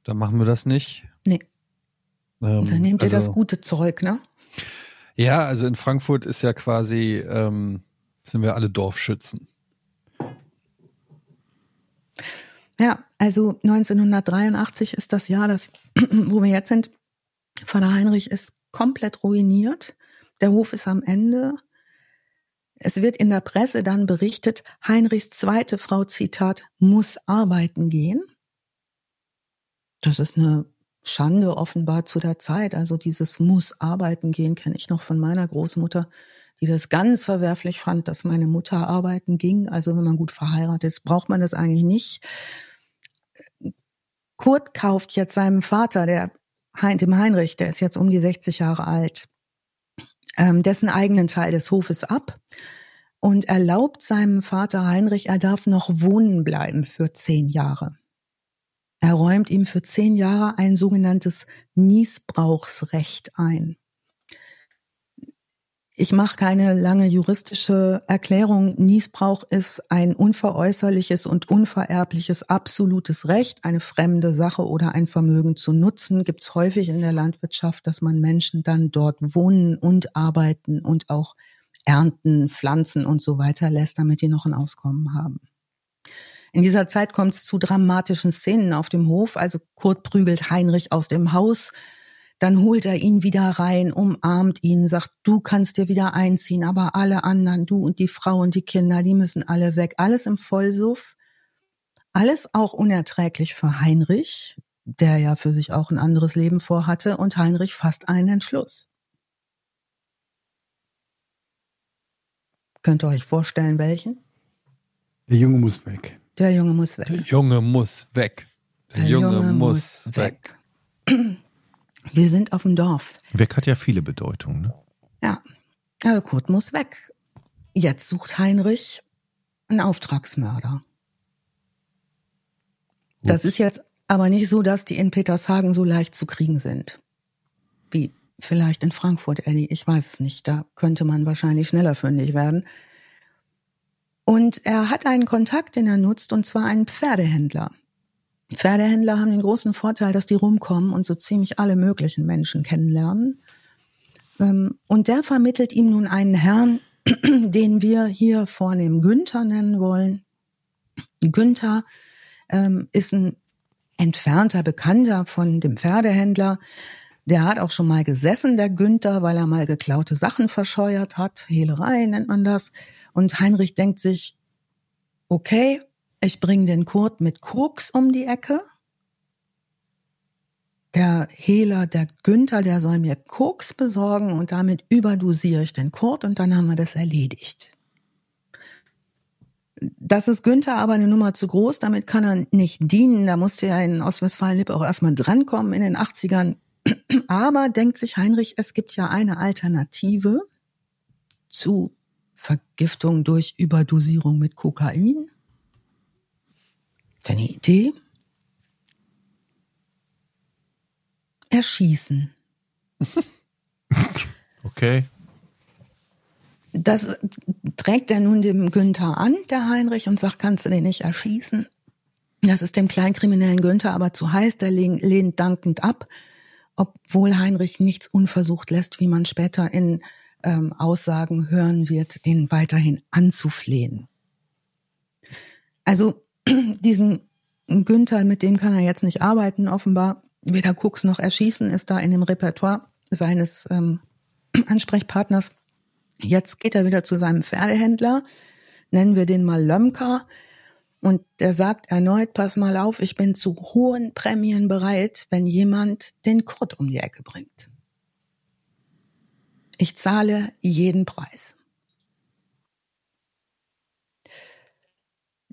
Da machen wir das nicht. Nee. Ähm, da nehmt ihr also, das gute Zeug, ne? Ja, also in Frankfurt ist ja quasi, ähm, sind wir alle Dorfschützen. Ja, also 1983 ist das Jahr, das, wo wir jetzt sind. Vater Heinrich ist komplett ruiniert. Der Hof ist am Ende. Es wird in der Presse dann berichtet, Heinrichs zweite Frau, Zitat, muss arbeiten gehen. Das ist eine Schande offenbar zu der Zeit. Also dieses muss arbeiten gehen kenne ich noch von meiner Großmutter, die das ganz verwerflich fand, dass meine Mutter arbeiten ging. Also wenn man gut verheiratet ist, braucht man das eigentlich nicht. Kurt kauft jetzt seinem Vater, der dem Heinrich, der ist jetzt um die 60 Jahre alt, ähm, dessen eigenen Teil des Hofes ab und erlaubt seinem Vater Heinrich, er darf noch wohnen bleiben für zehn Jahre. Er räumt ihm für zehn Jahre ein sogenanntes Niesbrauchsrecht ein. Ich mache keine lange juristische Erklärung. Niesbrauch ist ein unveräußerliches und unvererbliches absolutes Recht, eine fremde Sache oder ein Vermögen zu nutzen. Gibt es häufig in der Landwirtschaft, dass man Menschen dann dort wohnen und arbeiten und auch ernten, pflanzen und so weiter lässt, damit die noch ein Auskommen haben. In dieser Zeit kommt es zu dramatischen Szenen auf dem Hof. Also Kurt prügelt Heinrich aus dem Haus, dann holt er ihn wieder rein, umarmt ihn, sagt, du kannst dir wieder einziehen, aber alle anderen, du und die Frau und die Kinder, die müssen alle weg. Alles im Vollsuff. Alles auch unerträglich für Heinrich, der ja für sich auch ein anderes Leben vorhatte. Und Heinrich fasst einen Entschluss. Könnt ihr euch vorstellen, welchen? Der Junge muss weg. Der Junge muss weg. Der Junge muss weg. Der, Der Junge, Junge, muss weg. weg. Wir sind auf dem Dorf. Weg hat ja viele Bedeutungen, ne? Ja. Aber Kurt muss weg. Jetzt sucht Heinrich einen Auftragsmörder. Das ist jetzt aber nicht so, dass die in Petershagen so leicht zu kriegen sind. Wie vielleicht in Frankfurt, Ellie, ich weiß es nicht. Da könnte man wahrscheinlich schneller fündig werden. Und er hat einen Kontakt, den er nutzt, und zwar einen Pferdehändler. Pferdehändler haben den großen Vorteil, dass die rumkommen und so ziemlich alle möglichen Menschen kennenlernen. Ähm, und der vermittelt ihm nun einen Herrn, den wir hier vornehm Günther nennen wollen. Günther ähm, ist ein entfernter Bekannter von dem Pferdehändler. Der hat auch schon mal gesessen, der Günther, weil er mal geklaute Sachen verscheuert hat. Hehlerei nennt man das. Und Heinrich denkt sich, okay, ich bringe den Kurt mit Koks um die Ecke. Der Hehler, der Günther, der soll mir Koks besorgen und damit überdosiere ich den Kurt und dann haben wir das erledigt. Das ist Günther aber eine Nummer zu groß, damit kann er nicht dienen. Da musste er in Ostwestfalen-Lippe auch erstmal drankommen in den 80ern. Aber denkt sich Heinrich, es gibt ja eine Alternative zu Vergiftung durch Überdosierung mit Kokain. Seine Idee? Erschießen. Okay. Das trägt er nun dem Günther an, der Heinrich, und sagt, kannst du den nicht erschießen? Das ist dem kleinkriminellen Günther aber zu heiß, der lehnt dankend ab, obwohl Heinrich nichts unversucht lässt, wie man später in ähm, Aussagen hören wird, den weiterhin anzuflehen. Also diesen Günther, mit dem kann er jetzt nicht arbeiten, offenbar. Weder Cooks noch Erschießen ist da in dem Repertoire seines ähm, Ansprechpartners. Jetzt geht er wieder zu seinem Pferdehändler, nennen wir den mal Lömker, und der sagt erneut, pass mal auf, ich bin zu hohen Prämien bereit, wenn jemand den Kurt um die Ecke bringt. Ich zahle jeden Preis.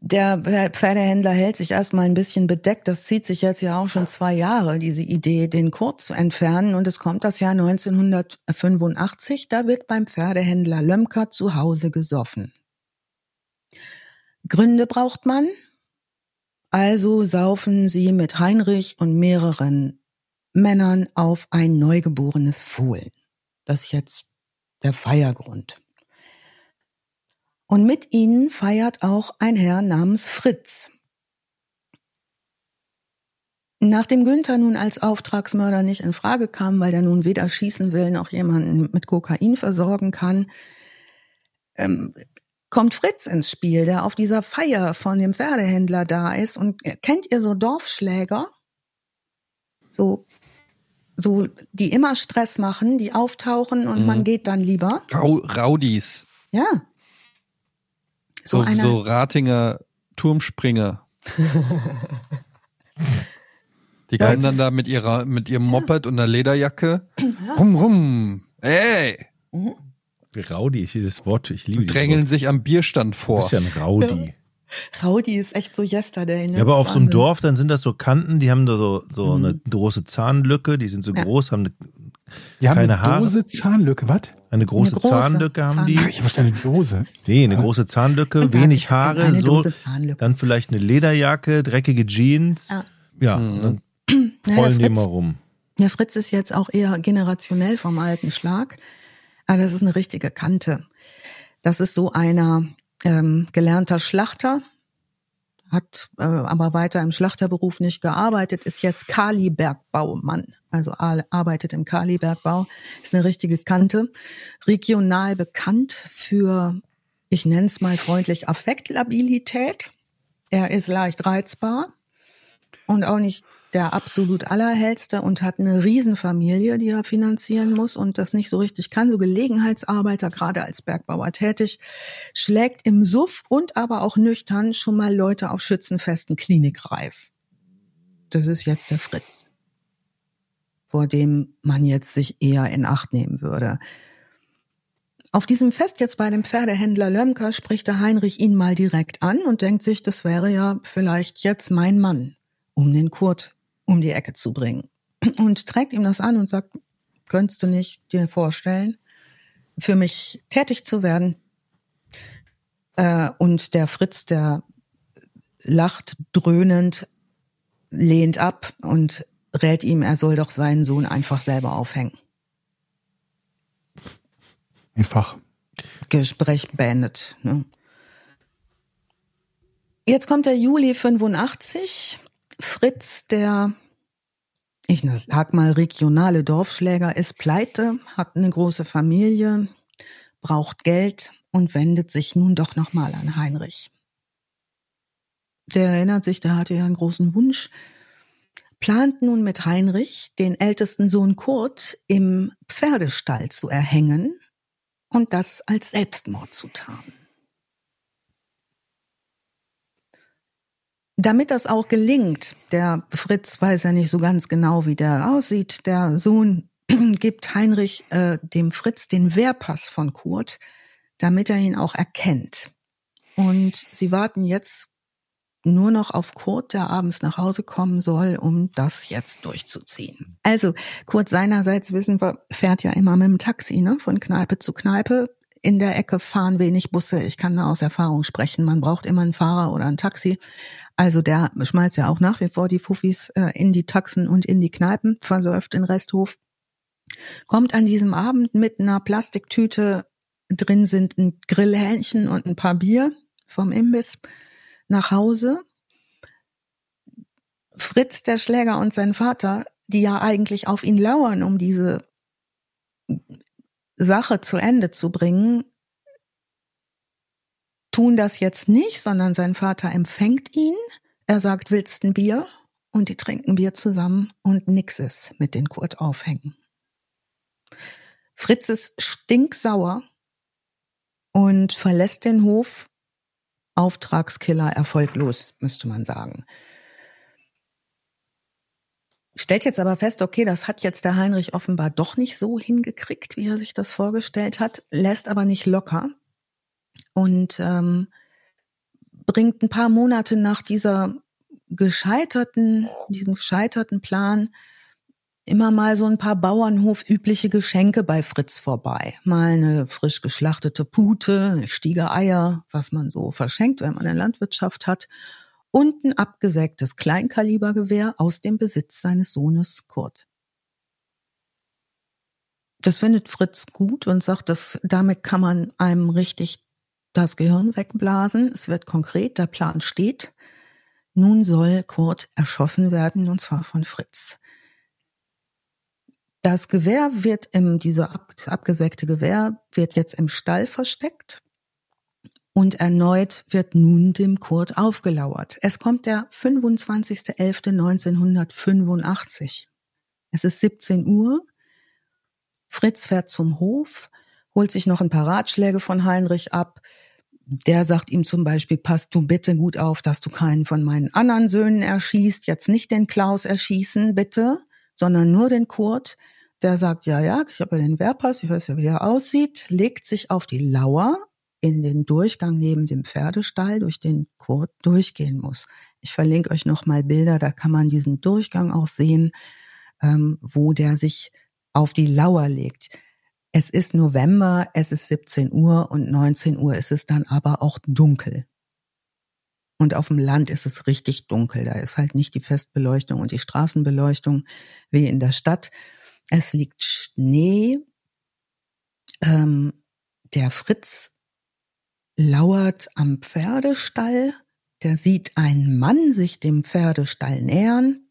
Der Pferdehändler hält sich erstmal ein bisschen bedeckt. Das zieht sich jetzt ja auch schon zwei Jahre, diese Idee, den Kurt zu entfernen. Und es kommt das Jahr 1985. Da wird beim Pferdehändler Lömker zu Hause gesoffen. Gründe braucht man. Also saufen sie mit Heinrich und mehreren Männern auf ein neugeborenes Fohlen. Das ist jetzt der Feiergrund. Und mit ihnen feiert auch ein Herr namens Fritz. Nachdem Günther nun als Auftragsmörder nicht in Frage kam, weil er nun weder schießen will noch jemanden mit Kokain versorgen kann, ähm, kommt Fritz ins Spiel, der auf dieser Feier von dem Pferdehändler da ist. Und kennt ihr so Dorfschläger? So, so, die immer Stress machen, die auftauchen und mhm. man geht dann lieber. Raudis. Ja, so, so, so Ratinger Turmspringer. Die kommen dann da mit ihrer, mit ihrem Moped und einer Lederjacke. Rum, rum. Ey! Mhm. Raudi, dieses Wort, ich liebe und drängeln sich am Bierstand vor. Das ist ja ein Raudi. Raudi ist echt so Yesterday. Ne? Ja, aber auf so einem Dorf, dann sind das so Kanten, die haben da so, so mhm. eine große Zahnlücke, die sind so ja. groß, haben eine die haben keine eine Dose Haare. Zahnlücke, was? Eine große, eine große Zahnlücke haben die. Ich verstehe eine Dose. Nee, eine große Zahnlücke, Und wenig Haare, eine so. Zahnlücke. Dann vielleicht eine Lederjacke, dreckige Jeans. Ja, ja mhm. dann rollen die mal rum. Der Fritz ist jetzt auch eher generationell vom alten Schlag. Aber das ist eine richtige Kante. Das ist so einer ähm, gelernter Schlachter, hat äh, aber weiter im Schlachterberuf nicht gearbeitet, ist jetzt Kalibergbaumann, also arbeitet im Kalibergbau, ist eine richtige Kante, regional bekannt für, ich nenne es mal freundlich, Affektlabilität. Er ist leicht reizbar und auch nicht der absolut allerhellste und hat eine Riesenfamilie, die er finanzieren muss und das nicht so richtig kann. So Gelegenheitsarbeiter, gerade als Bergbauer tätig, schlägt im Suff und aber auch nüchtern schon mal Leute auf schützenfesten Klinikreif. Das ist jetzt der Fritz, vor dem man jetzt sich eher in Acht nehmen würde. Auf diesem Fest jetzt bei dem Pferdehändler Lömker spricht der Heinrich ihn mal direkt an und denkt sich, das wäre ja vielleicht jetzt mein Mann, um den Kurt um die Ecke zu bringen. Und trägt ihm das an und sagt, könntest du nicht dir vorstellen, für mich tätig zu werden? Äh, und der Fritz, der lacht dröhnend, lehnt ab und rät ihm, er soll doch seinen Sohn einfach selber aufhängen. Einfach. Gespräch beendet. Ne? Jetzt kommt der Juli 85. Fritz, der, ich sag mal, regionale Dorfschläger, ist pleite, hat eine große Familie, braucht Geld und wendet sich nun doch nochmal an Heinrich. Der erinnert sich, der hatte ja einen großen Wunsch, plant nun mit Heinrich, den ältesten Sohn Kurt, im Pferdestall zu erhängen und das als Selbstmord zu tarnen. Damit das auch gelingt, der Fritz weiß ja nicht so ganz genau, wie der aussieht, der Sohn gibt Heinrich äh, dem Fritz den Wehrpass von Kurt, damit er ihn auch erkennt. Und sie warten jetzt nur noch auf Kurt, der abends nach Hause kommen soll, um das jetzt durchzuziehen. Also Kurt seinerseits, wissen wir, fährt ja immer mit dem Taxi, ne, von Kneipe zu Kneipe. In der Ecke fahren wenig Busse. Ich kann da aus Erfahrung sprechen. Man braucht immer einen Fahrer oder ein Taxi. Also der schmeißt ja auch nach wie vor die Fuffis äh, in die Taxen und in die Kneipen, versäuft den Resthof. Kommt an diesem Abend mit einer Plastiktüte, drin sind ein Grillhähnchen und ein paar Bier vom Imbiss nach Hause. Fritz, der Schläger und sein Vater, die ja eigentlich auf ihn lauern, um diese Sache zu Ende zu bringen, tun das jetzt nicht, sondern sein Vater empfängt ihn. Er sagt, willst ein Bier? Und die trinken Bier zusammen und nix ist mit den Kurt aufhängen. Fritz ist stinksauer und verlässt den Hof Auftragskiller erfolglos, müsste man sagen. Stellt jetzt aber fest, okay, das hat jetzt der Heinrich offenbar doch nicht so hingekriegt, wie er sich das vorgestellt hat, lässt aber nicht locker und ähm, bringt ein paar Monate nach dieser gescheiterten, diesem gescheiterten Plan immer mal so ein paar Bauernhof-übliche Geschenke bei Fritz vorbei. Mal eine frisch geschlachtete Pute, Stiege Eier, was man so verschenkt, wenn man eine Landwirtschaft hat. Und ein abgesägtes Kleinkalibergewehr aus dem Besitz seines Sohnes Kurt. Das findet Fritz gut und sagt, dass damit kann man einem richtig das Gehirn wegblasen. Es wird konkret, der Plan steht. Nun soll Kurt erschossen werden, und zwar von Fritz. Das Gewehr wird im, dieser ab, abgesägte Gewehr wird jetzt im Stall versteckt. Und erneut wird nun dem Kurt aufgelauert. Es kommt der 25.11.1985. Es ist 17 Uhr. Fritz fährt zum Hof, holt sich noch ein paar Ratschläge von Heinrich ab. Der sagt ihm zum Beispiel, pass du bitte gut auf, dass du keinen von meinen anderen Söhnen erschießt. Jetzt nicht den Klaus erschießen, bitte sondern nur den Kurt. Der sagt, ja, ja, ich habe ja den Wehrpass, ich weiß ja, wie er aussieht, legt sich auf die Lauer in den Durchgang neben dem Pferdestall, durch den Kurt durchgehen muss. Ich verlinke euch nochmal Bilder, da kann man diesen Durchgang auch sehen, ähm, wo der sich auf die Lauer legt. Es ist November, es ist 17 Uhr und 19 Uhr ist es dann aber auch dunkel. Und auf dem Land ist es richtig dunkel. Da ist halt nicht die Festbeleuchtung und die Straßenbeleuchtung wie in der Stadt. Es liegt Schnee. Ähm, der Fritz lauert am Pferdestall. Der sieht einen Mann sich dem Pferdestall nähern,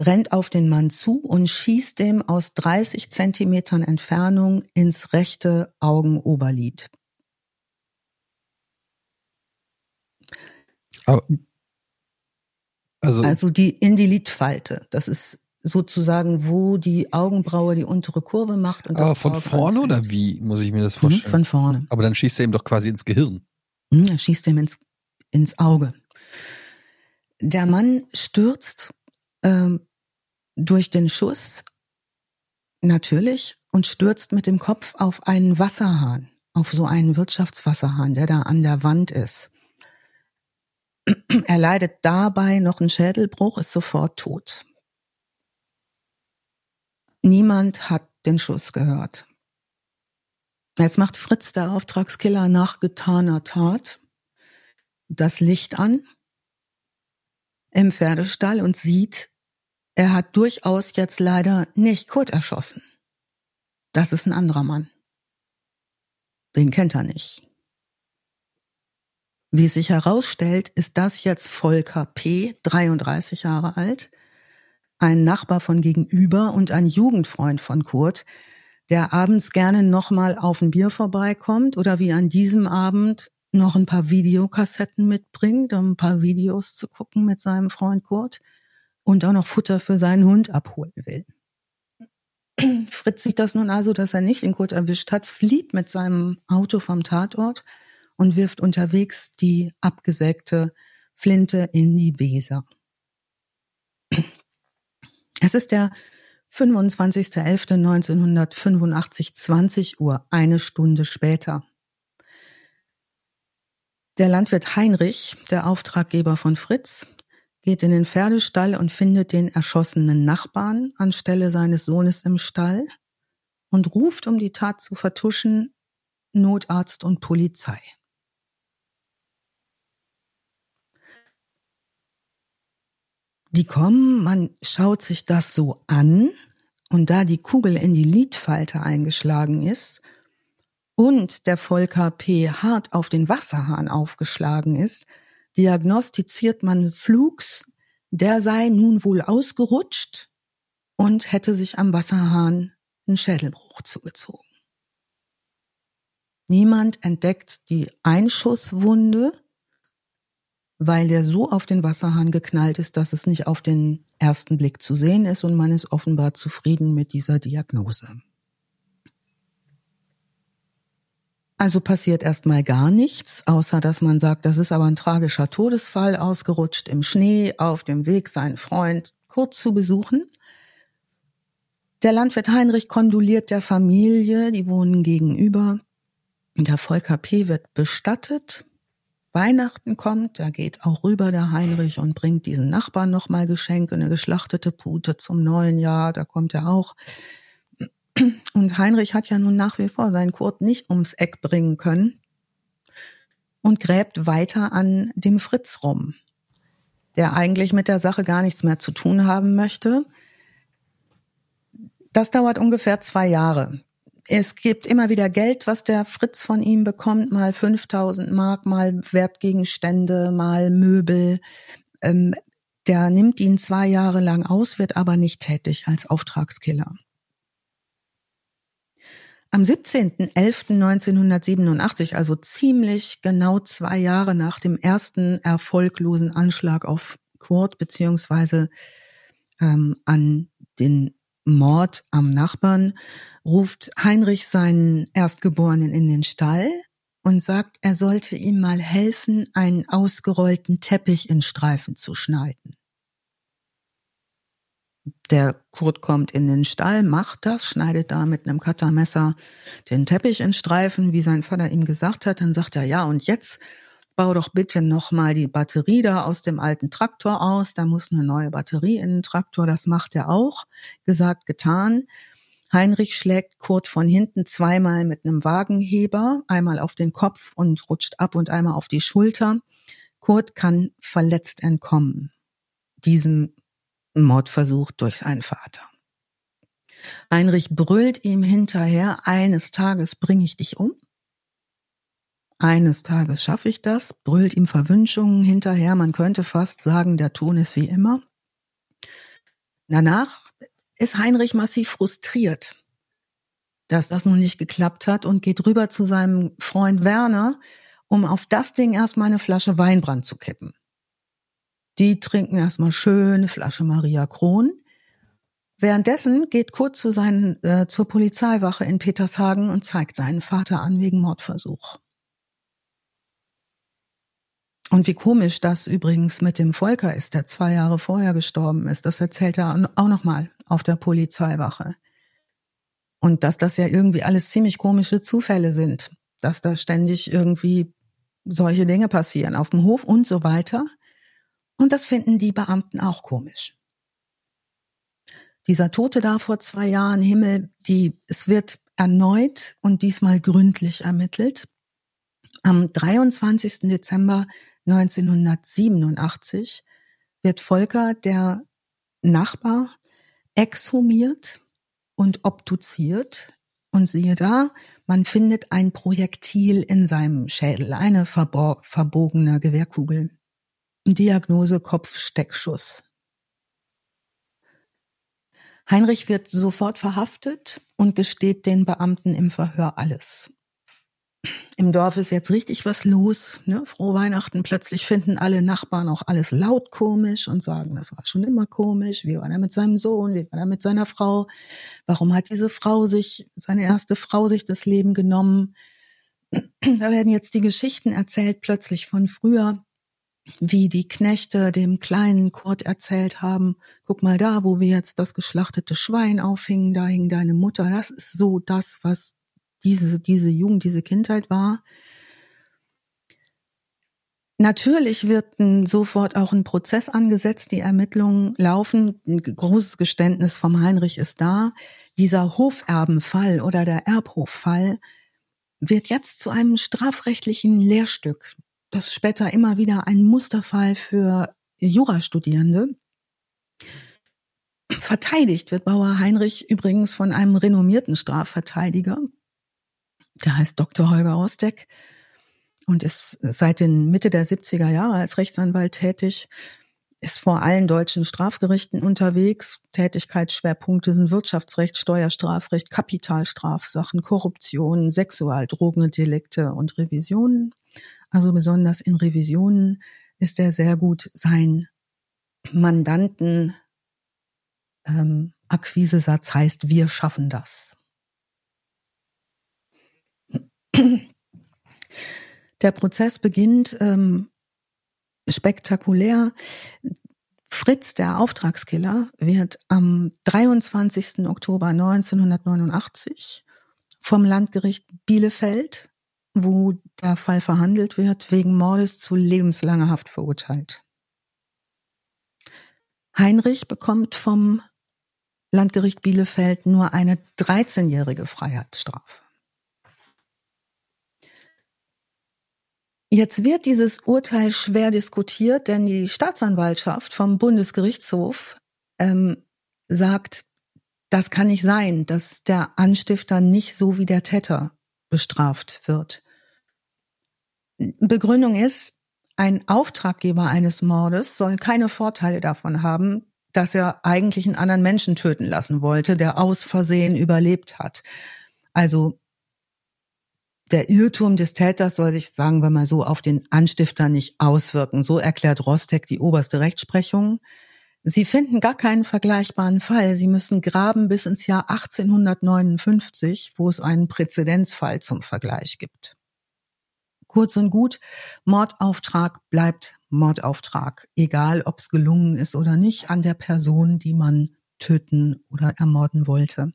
rennt auf den Mann zu und schießt dem aus 30 Zentimetern Entfernung ins rechte Augenoberlid. also, also die in die Lidfalte. Das ist sozusagen, wo die Augenbraue die untere Kurve macht. Und aber von Auge vorne anfängt. oder wie muss ich mir das mhm, vorstellen? Mhm, von vorne. Aber dann schießt er ihm doch quasi ins Gehirn. Mhm, er schießt ihm ins, ins Auge. Der Mann stürzt ähm, durch den Schuss natürlich und stürzt mit dem Kopf auf einen Wasserhahn, auf so einen Wirtschaftswasserhahn, der da an der Wand ist. Er leidet dabei noch einen Schädelbruch, ist sofort tot. Niemand hat den Schuss gehört. Jetzt macht Fritz, der Auftragskiller, nach getaner Tat das Licht an im Pferdestall und sieht, er hat durchaus jetzt leider nicht Kurt erschossen. Das ist ein anderer Mann. Den kennt er nicht. Wie es sich herausstellt, ist das jetzt Volker P., 33 Jahre alt, ein Nachbar von gegenüber und ein Jugendfreund von Kurt, der abends gerne nochmal auf ein Bier vorbeikommt oder wie an diesem Abend noch ein paar Videokassetten mitbringt, um ein paar Videos zu gucken mit seinem Freund Kurt und auch noch Futter für seinen Hund abholen will. Fritz sieht das nun also, dass er nicht den Kurt erwischt hat, flieht mit seinem Auto vom Tatort und wirft unterwegs die abgesägte Flinte in die Weser. Es ist der 25.11.1985, 20 Uhr, eine Stunde später. Der Landwirt Heinrich, der Auftraggeber von Fritz, geht in den Pferdestall und findet den erschossenen Nachbarn anstelle seines Sohnes im Stall und ruft, um die Tat zu vertuschen, Notarzt und Polizei. Die kommen, man schaut sich das so an und da die Kugel in die Lidfalte eingeschlagen ist und der Volker P. hart auf den Wasserhahn aufgeschlagen ist, diagnostiziert man Flugs, der sei nun wohl ausgerutscht und hätte sich am Wasserhahn einen Schädelbruch zugezogen. Niemand entdeckt die Einschusswunde, weil der so auf den Wasserhahn geknallt ist, dass es nicht auf den ersten Blick zu sehen ist und man ist offenbar zufrieden mit dieser Diagnose. Also passiert erstmal gar nichts, außer dass man sagt, das ist aber ein tragischer Todesfall, ausgerutscht im Schnee, auf dem Weg, seinen Freund kurz zu besuchen. Der Landwirt Heinrich kondoliert der Familie, die wohnen gegenüber. Der Volker P. wird bestattet. Weihnachten kommt, da geht auch rüber der Heinrich und bringt diesen Nachbarn nochmal Geschenke, eine geschlachtete Pute zum neuen Jahr, da kommt er auch. Und Heinrich hat ja nun nach wie vor seinen Kurt nicht ums Eck bringen können und gräbt weiter an dem Fritz rum, der eigentlich mit der Sache gar nichts mehr zu tun haben möchte. Das dauert ungefähr zwei Jahre. Es gibt immer wieder Geld, was der Fritz von ihm bekommt, mal 5000 Mark, mal Wertgegenstände, mal Möbel. Ähm, der nimmt ihn zwei Jahre lang aus, wird aber nicht tätig als Auftragskiller. Am 17.11.1987, also ziemlich genau zwei Jahre nach dem ersten erfolglosen Anschlag auf Kurt beziehungsweise ähm, an den Mord am Nachbarn, ruft Heinrich seinen Erstgeborenen in den Stall und sagt, er sollte ihm mal helfen, einen ausgerollten Teppich in Streifen zu schneiden. Der Kurt kommt in den Stall, macht das, schneidet da mit einem Cuttermesser den Teppich in Streifen, wie sein Vater ihm gesagt hat. Dann sagt er, ja, und jetzt bau doch bitte nochmal die Batterie da aus dem alten Traktor aus. Da muss eine neue Batterie in den Traktor. Das macht er auch. Gesagt, getan. Heinrich schlägt Kurt von hinten zweimal mit einem Wagenheber, einmal auf den Kopf und rutscht ab und einmal auf die Schulter. Kurt kann verletzt entkommen. Diesem Mordversuch durch seinen Vater. Heinrich brüllt ihm hinterher, eines Tages bringe ich dich um. Eines Tages schaffe ich das, brüllt ihm Verwünschungen hinterher, man könnte fast sagen, der Ton ist wie immer. Danach ist Heinrich massiv frustriert, dass das nun nicht geklappt hat und geht rüber zu seinem Freund Werner, um auf das Ding erstmal eine Flasche Weinbrand zu kippen. Die trinken erstmal schön eine Flasche Maria Kron. Währenddessen geht Kurt zu seinen, äh, zur Polizeiwache in Petershagen und zeigt seinen Vater an wegen Mordversuch. Und wie komisch das übrigens mit dem Volker ist, der zwei Jahre vorher gestorben ist, das erzählt er auch nochmal auf der Polizeiwache. Und dass das ja irgendwie alles ziemlich komische Zufälle sind, dass da ständig irgendwie solche Dinge passieren auf dem Hof und so weiter. Und das finden die Beamten auch komisch. Dieser Tote da vor zwei Jahren, Himmel, die, es wird erneut und diesmal gründlich ermittelt. Am 23. Dezember 1987 wird Volker, der Nachbar, exhumiert und obduziert. Und siehe da, man findet ein Projektil in seinem Schädel, eine verbogene Gewehrkugel. Diagnose Kopfsteckschuss. Heinrich wird sofort verhaftet und gesteht den Beamten im Verhör alles. Im Dorf ist jetzt richtig was los. Ne? Frohe Weihnachten. Plötzlich finden alle Nachbarn auch alles laut komisch und sagen, das war schon immer komisch. Wie war er mit seinem Sohn? Wie war er mit seiner Frau? Warum hat diese Frau sich, seine erste Frau sich das Leben genommen? Da werden jetzt die Geschichten erzählt plötzlich von früher wie die Knechte dem kleinen Kurt erzählt haben, guck mal da, wo wir jetzt das geschlachtete Schwein aufhingen, da hing deine Mutter. Das ist so das, was diese, diese Jugend, diese Kindheit war. Natürlich wird sofort auch ein Prozess angesetzt, die Ermittlungen laufen. Ein großes Geständnis vom Heinrich ist da. Dieser Hoferbenfall oder der Erbhoffall wird jetzt zu einem strafrechtlichen Lehrstück das später immer wieder ein Musterfall für Jurastudierende. Verteidigt wird Bauer Heinrich übrigens von einem renommierten Strafverteidiger. Der heißt Dr. Holger Osteck und ist seit den Mitte der 70er Jahre als Rechtsanwalt tätig, ist vor allen deutschen Strafgerichten unterwegs. Tätigkeitsschwerpunkte sind Wirtschaftsrecht, Steuerstrafrecht, Kapitalstrafsachen, Korruption, Sexualdrogendelikte und Revisionen. Also besonders in Revisionen ist er sehr gut, sein Mandanten ähm, Akquisesatz heißt, wir schaffen das. Der Prozess beginnt ähm, spektakulär. Fritz, der Auftragskiller, wird am 23. Oktober 1989 vom Landgericht Bielefeld wo der Fall verhandelt wird, wegen Mordes zu lebenslanger Haft verurteilt. Heinrich bekommt vom Landgericht Bielefeld nur eine 13-jährige Freiheitsstrafe. Jetzt wird dieses Urteil schwer diskutiert, denn die Staatsanwaltschaft vom Bundesgerichtshof ähm, sagt, das kann nicht sein, dass der Anstifter nicht so wie der Täter bestraft wird. Begründung ist, ein Auftraggeber eines Mordes soll keine Vorteile davon haben, dass er eigentlich einen anderen Menschen töten lassen wollte, der aus Versehen überlebt hat. Also der Irrtum des Täters soll sich, sagen wir mal so, auf den Anstifter nicht auswirken. So erklärt Rostek die oberste Rechtsprechung. Sie finden gar keinen vergleichbaren Fall. Sie müssen graben bis ins Jahr 1859, wo es einen Präzedenzfall zum Vergleich gibt. Kurz und gut, Mordauftrag bleibt Mordauftrag, egal ob es gelungen ist oder nicht, an der Person, die man töten oder ermorden wollte.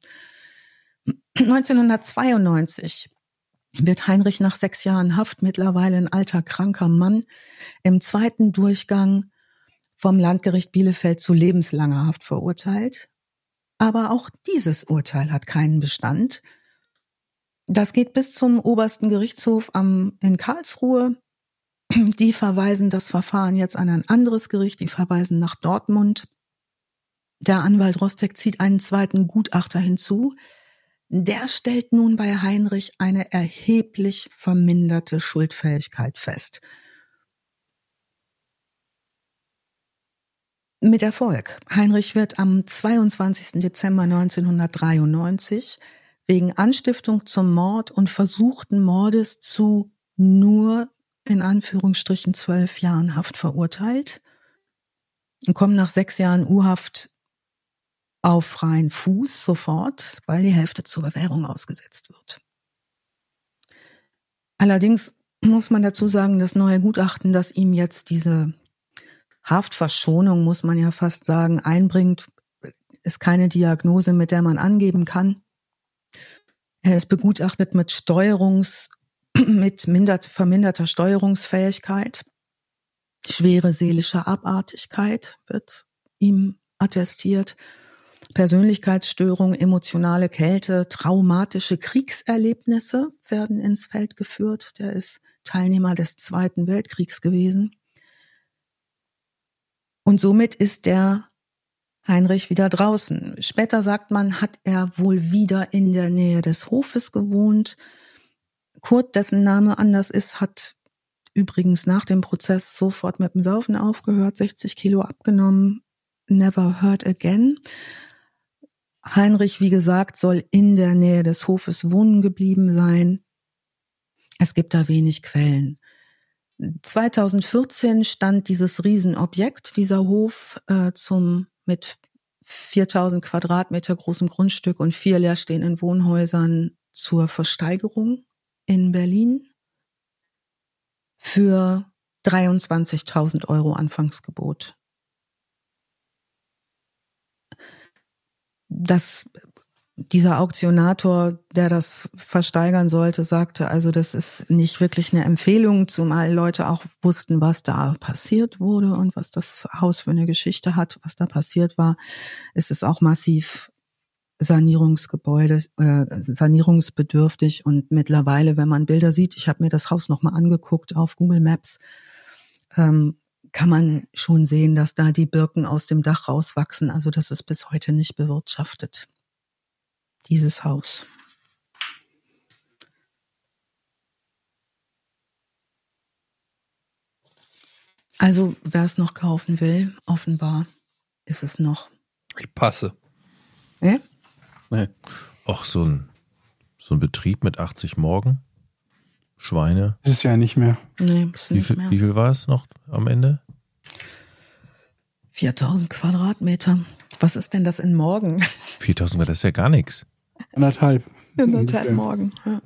1992 wird Heinrich nach sechs Jahren Haft, mittlerweile ein alter, kranker Mann, im zweiten Durchgang vom Landgericht Bielefeld zu lebenslanger Haft verurteilt. Aber auch dieses Urteil hat keinen Bestand. Das geht bis zum obersten Gerichtshof am, in Karlsruhe. Die verweisen das Verfahren jetzt an ein anderes Gericht, die verweisen nach Dortmund. Der Anwalt Rostek zieht einen zweiten Gutachter hinzu. Der stellt nun bei Heinrich eine erheblich verminderte Schuldfähigkeit fest. Mit Erfolg. Heinrich wird am 22. Dezember 1993 wegen Anstiftung zum Mord und versuchten Mordes zu nur in Anführungsstrichen zwölf Jahren Haft verurteilt und kommen nach sechs Jahren U-Haft auf freien Fuß sofort, weil die Hälfte zur Bewährung ausgesetzt wird. Allerdings muss man dazu sagen, das neue Gutachten, das ihm jetzt diese Haftverschonung, muss man ja fast sagen, einbringt, ist keine Diagnose, mit der man angeben kann. Er ist begutachtet mit Steuerungs, mit mindert, verminderter Steuerungsfähigkeit. Schwere seelische Abartigkeit wird ihm attestiert. Persönlichkeitsstörung, emotionale Kälte, traumatische Kriegserlebnisse werden ins Feld geführt. Der ist Teilnehmer des Zweiten Weltkriegs gewesen. Und somit ist der Heinrich wieder draußen. Später sagt man, hat er wohl wieder in der Nähe des Hofes gewohnt. Kurt, dessen Name anders ist, hat übrigens nach dem Prozess sofort mit dem Saufen aufgehört, 60 Kilo abgenommen, never heard again. Heinrich, wie gesagt, soll in der Nähe des Hofes wohnen geblieben sein. Es gibt da wenig Quellen. 2014 stand dieses Riesenobjekt, dieser Hof, äh, zum mit 4000 Quadratmeter großem Grundstück und vier leerstehenden Wohnhäusern zur Versteigerung in Berlin für 23.000 Euro Anfangsgebot. Das dieser Auktionator, der das versteigern sollte, sagte, also das ist nicht wirklich eine Empfehlung, zumal Leute auch wussten, was da passiert wurde und was das Haus für eine Geschichte hat, was da passiert war. Es ist auch massiv Sanierungsgebäude, äh, sanierungsbedürftig und mittlerweile, wenn man Bilder sieht, ich habe mir das Haus nochmal angeguckt auf Google Maps, ähm, kann man schon sehen, dass da die Birken aus dem Dach rauswachsen. Also das ist bis heute nicht bewirtschaftet dieses Haus. Also, wer es noch kaufen will, offenbar ist es noch. Ich passe. Ja? Nee. Auch so ein, so ein Betrieb mit 80 Morgen. Schweine. Ist es ja nicht mehr. Nee, ist Wie nicht viel, mehr. wie viel war es noch am Ende? 4000 Quadratmeter. Was ist denn das in Morgen? 4000, das ist ja gar nichts. Anderthalb. Anderthalb Morgen. Ja.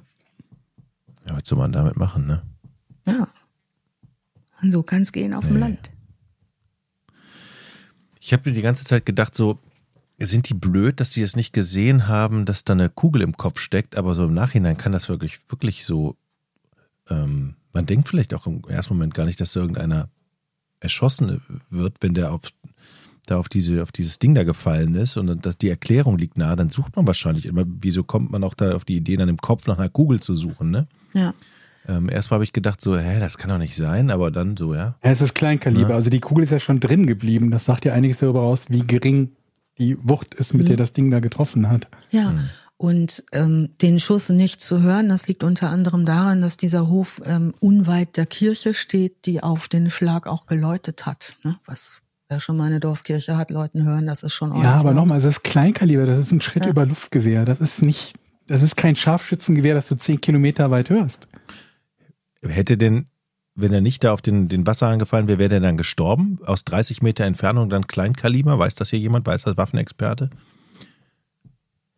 Ja, was soll man damit machen, ne? ja. Und so kann es gehen auf dem Nee. Land. Ich habe mir die ganze Zeit gedacht, so, sind die blöd, dass die es nicht gesehen haben, dass da eine Kugel im Kopf steckt, aber so im Nachhinein kann das wirklich, wirklich so, ähm, man denkt vielleicht auch im ersten Moment gar nicht, dass da irgendeiner erschossen wird, wenn der auf, da auf diese, auf dieses Ding da gefallen ist und dass die Erklärung liegt nahe, dann sucht man wahrscheinlich immer, wieso kommt man auch da auf die Idee, dann im Kopf nach einer Kugel zu suchen, ne? Ja. Ähm, erstmal habe ich gedacht so, hä, das kann doch nicht sein, aber dann so, ja. Ja, es ist Kleinkaliber. Ja. Also die Kugel ist ja schon drin geblieben. Das sagt ja einiges darüber aus, wie gering die Wucht ist, mit Mhm. der das Ding da getroffen hat. Ja, Hm. und ähm, den Schuss nicht zu hören, das liegt unter anderem daran, dass dieser Hof ähm, unweit der Kirche steht, die auf den Schlag auch geläutet hat. Ne? Was wer schon mal eine Dorfkirche hat, Leuten hören, das ist schon Ja, aber ordentlich. nochmal, es ist Kleinkaliber. Das ist ein Schritt Ja. über Luftgewehr. Das ist nicht, das ist kein Scharfschützengewehr, das du zehn Kilometer weit hörst. Hätte denn, wenn er nicht da auf den, den Wasserhahn gefallen wäre, wäre der dann gestorben? Aus 30 Meter Entfernung dann Kleinkaliber? Weiß das hier jemand? Weiß das Waffenexperte?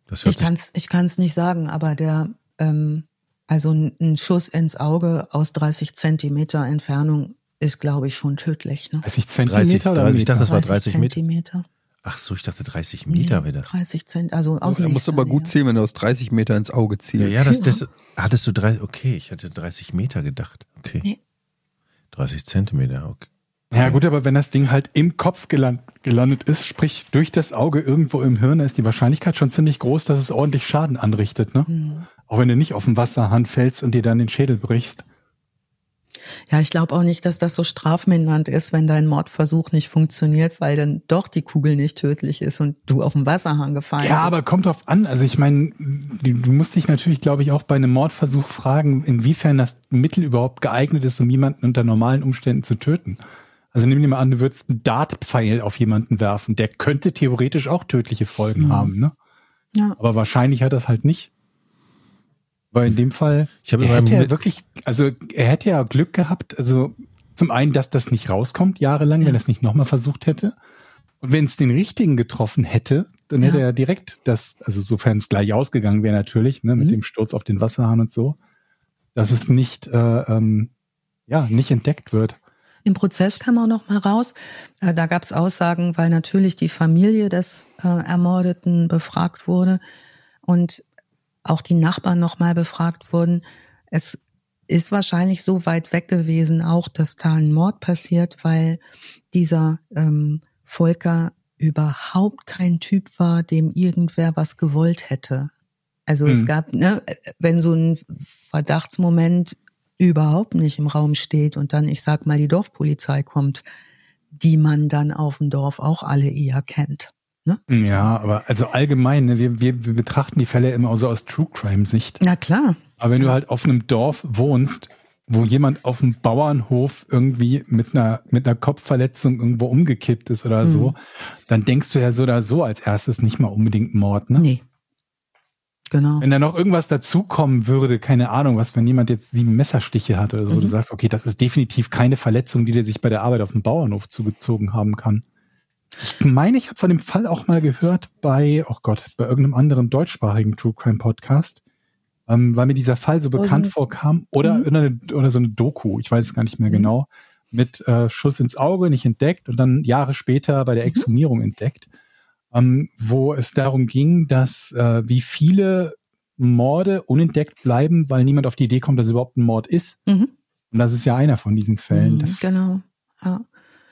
Das hört Ich kann's, ich kann's nicht sagen, aber der, ähm, also ein Schuss ins Auge aus 30 Zentimeter Entfernung ist, glaube ich, schon tödlich. Ne? 30 30, Zentimeter oder 30, ich Meter? dachte, das war 30 Meter. Zentimeter. Ach so, ich dachte 30 Meter wäre das. 30 Cent, also aus Er muss nächster aber gut zählen, wenn er aus 30 Meter ins Auge Ja, zielt. ja, das, das hattest du drei, okay, ich hatte 30 Meter gedacht. Okay. Nee. 30 Zentimeter, okay. Ja gut, aber wenn das Ding halt im Kopf geland, gelandet ist, sprich durch das Auge irgendwo im Hirn, ist die Wahrscheinlichkeit schon ziemlich groß, dass es ordentlich Schaden anrichtet. Ne? Hm. Auch wenn du nicht auf den Wasserhahn fällst und dir dann den Schädel brichst. Ja, ich glaube auch nicht, dass das so strafmindernd ist, wenn dein Mordversuch nicht funktioniert, weil dann doch die Kugel nicht tödlich ist und du auf den Wasserhahn gefallen Ja, bist. aber kommt drauf an. Also ich meine, du, du musst dich natürlich, glaube ich, auch bei einem Mordversuch fragen, inwiefern das Mittel überhaupt geeignet ist, um jemanden unter normalen Umständen zu töten. Also nimm dir mal an, du würdest einen Dartpfeil auf jemanden werfen. Der könnte theoretisch auch tödliche Folgen Mhm. haben, ne? Ja. Aber wahrscheinlich hat das halt nicht. Weil in dem Fall, Ich habe er hätte ja wirklich, also er hätte ja Glück gehabt, also zum einen, dass das nicht rauskommt jahrelang, wenn Ja. er es nicht nochmal versucht hätte. Und wenn es den richtigen getroffen hätte, dann hätte Ja. er direkt das, also sofern es gleich ausgegangen wäre natürlich, ne, mit Mhm. dem Sturz auf den Wasserhahn und so, dass es nicht, äh, ähm, ja, nicht entdeckt wird. Im Prozess kam auch noch mal raus, äh, da gab es Aussagen, weil natürlich die Familie des äh, Ermordeten befragt wurde und auch die Nachbarn noch mal befragt wurden. Es ist wahrscheinlich so weit weg gewesen, auch dass da ein Mord passiert, weil dieser ähm, Volker überhaupt kein Typ war, dem irgendwer was gewollt hätte. Also es Mhm. gab, ne, wenn so ein Verdachtsmoment überhaupt nicht im Raum steht und dann, ich sag mal, die Dorfpolizei kommt, die man dann auf dem Dorf auch alle eher kennt. Ne? Ja, aber also allgemein, ne, wir, wir, wir betrachten die Fälle immer so aus True Crime Sicht. Na klar. Aber wenn du halt auf einem Dorf wohnst, wo jemand auf dem Bauernhof irgendwie mit einer, mit einer Kopfverletzung irgendwo umgekippt ist oder so, Mhm. dann denkst du ja so oder so als erstes nicht mal unbedingt Mord, ne? Nee. Genau. Wenn da noch irgendwas dazukommen würde, keine Ahnung, was, wenn jemand jetzt sieben Messerstiche hat oder so, Mhm. du sagst, okay, das ist definitiv keine Verletzung, die der sich bei der Arbeit auf dem Bauernhof zugezogen haben kann. Ich meine, ich habe von dem Fall auch mal gehört bei, oh Gott, bei irgendeinem anderen deutschsprachigen True Crime Podcast, ähm, weil mir dieser Fall so bekannt ein- vorkam oder, Mhm. oder, oder so eine Doku, ich weiß es gar nicht mehr Mhm. genau, mit äh, Schuss ins Auge, nicht entdeckt und dann Jahre später bei der Mhm. Exhumierung entdeckt, ähm, wo es darum ging, dass äh, wie viele Morde unentdeckt bleiben, weil niemand auf die Idee kommt, dass es überhaupt ein Mord ist. Mhm. Und das ist ja einer von diesen Fällen. Mhm, Das, genau. Ja.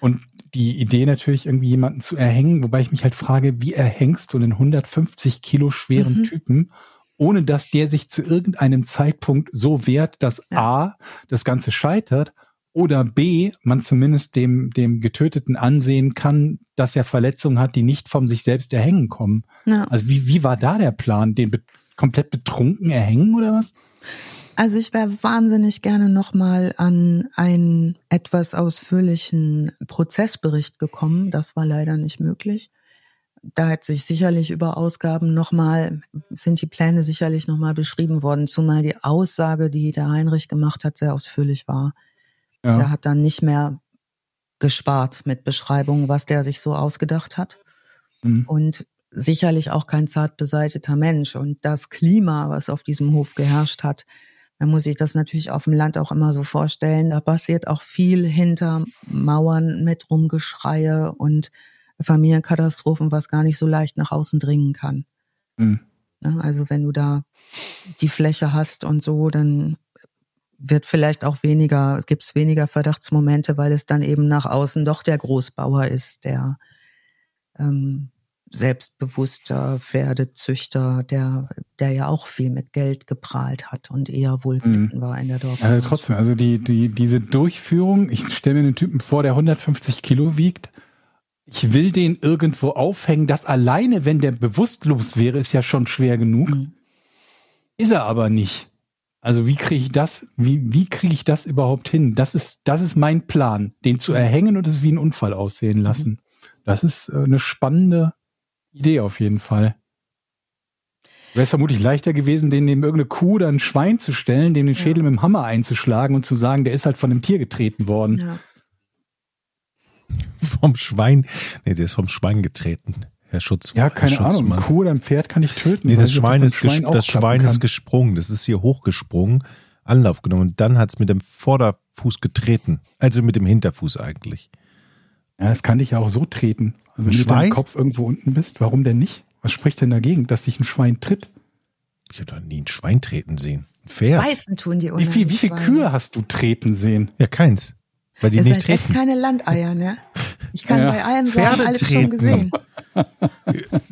und die Idee natürlich irgendwie jemanden zu erhängen, wobei ich mich halt frage, wie erhängst du einen 150 Kilo schweren Mhm. Typen, ohne dass der sich zu irgendeinem Zeitpunkt so wehrt, dass Ja. A, das Ganze scheitert oder B, man zumindest dem, dem Getöteten ansehen kann, dass er Verletzungen hat, die nicht vom sich selbst erhängen kommen. Ja. Also wie, wie war da der Plan? Den be komplett betrunken erhängen oder was? Also ich wäre wahnsinnig gerne nochmal an einen etwas ausführlichen Prozessbericht gekommen. Das war leider nicht möglich. Da hat sich sicherlich über Ausgaben nochmal, sind die Pläne sicherlich nochmal beschrieben worden, zumal die Aussage, die der Heinrich gemacht hat, sehr ausführlich war. Ja. Der hat dann nicht mehr gespart mit Beschreibungen, was der sich so ausgedacht hat. Mhm. Und sicherlich auch kein zart beseiteter Mensch. Und das Klima, was auf diesem Hof geherrscht hat, man muss sich das natürlich auf dem Land auch immer so vorstellen. Da passiert auch viel hinter Mauern mit Rumgeschreie und Familienkatastrophen, was gar nicht so leicht nach außen dringen kann. Mhm. Ne, Also wenn du da die Fläche hast und so, dann wird vielleicht auch weniger, es gibt weniger Verdachtsmomente, weil es dann eben nach außen doch der Großbauer ist, der ähm, selbstbewusster Pferdezüchter, der, der ja auch viel mit Geld geprahlt hat und eher wohlgelitten war in der Dorf. Also trotzdem, also die, die, diese Durchführung, ich stelle mir einen Typen vor, der 150 Kilo wiegt. Ich will den irgendwo aufhängen. Das alleine, wenn der bewusstlos wäre, ist ja schon schwer genug. Mhm. Ist er aber nicht. Also wie kriege ich das, wie, wie kriege ich das überhaupt hin? Das ist, das ist mein Plan, den zu erhängen und es wie ein Unfall aussehen lassen. Das ist äh, eine spannende Idee auf jeden Fall. Wäre es vermutlich leichter gewesen, den neben irgendeine Kuh oder ein Schwein zu stellen, dem den Ja. Schädel mit dem Hammer einzuschlagen und zu sagen, der ist halt von einem Tier getreten worden. Ja. Vom Schwein. Nee, der ist vom Schwein getreten. Herr Schutz. Ja, Herr keine Ahnung. Schutzmann. Ein Kuh oder ein Pferd kann ich töten. Nee, das Schwein ist, auch das Schwein ist gesprungen. Das ist hier hochgesprungen, Anlauf genommen und dann hat's mit dem Vorderfuß getreten. Also mit dem Hinterfuß eigentlich. Ja, das kann dich ja auch so treten. Also wenn du mit Schwein? deinem Kopf irgendwo unten bist, warum denn nicht? Was spricht denn dagegen, dass dich ein Schwein tritt? Ich habe doch nie ein Schwein treten sehen. Ein Pferd? Beißen tun die Wie viel, wie viel. Kühe hast du treten sehen? Ja, keins. Weil die Ihr nicht echt treten. keine Landeier, ne? Ich kann Ja. bei allen Pferde Sorten alles treten. schon gesehen.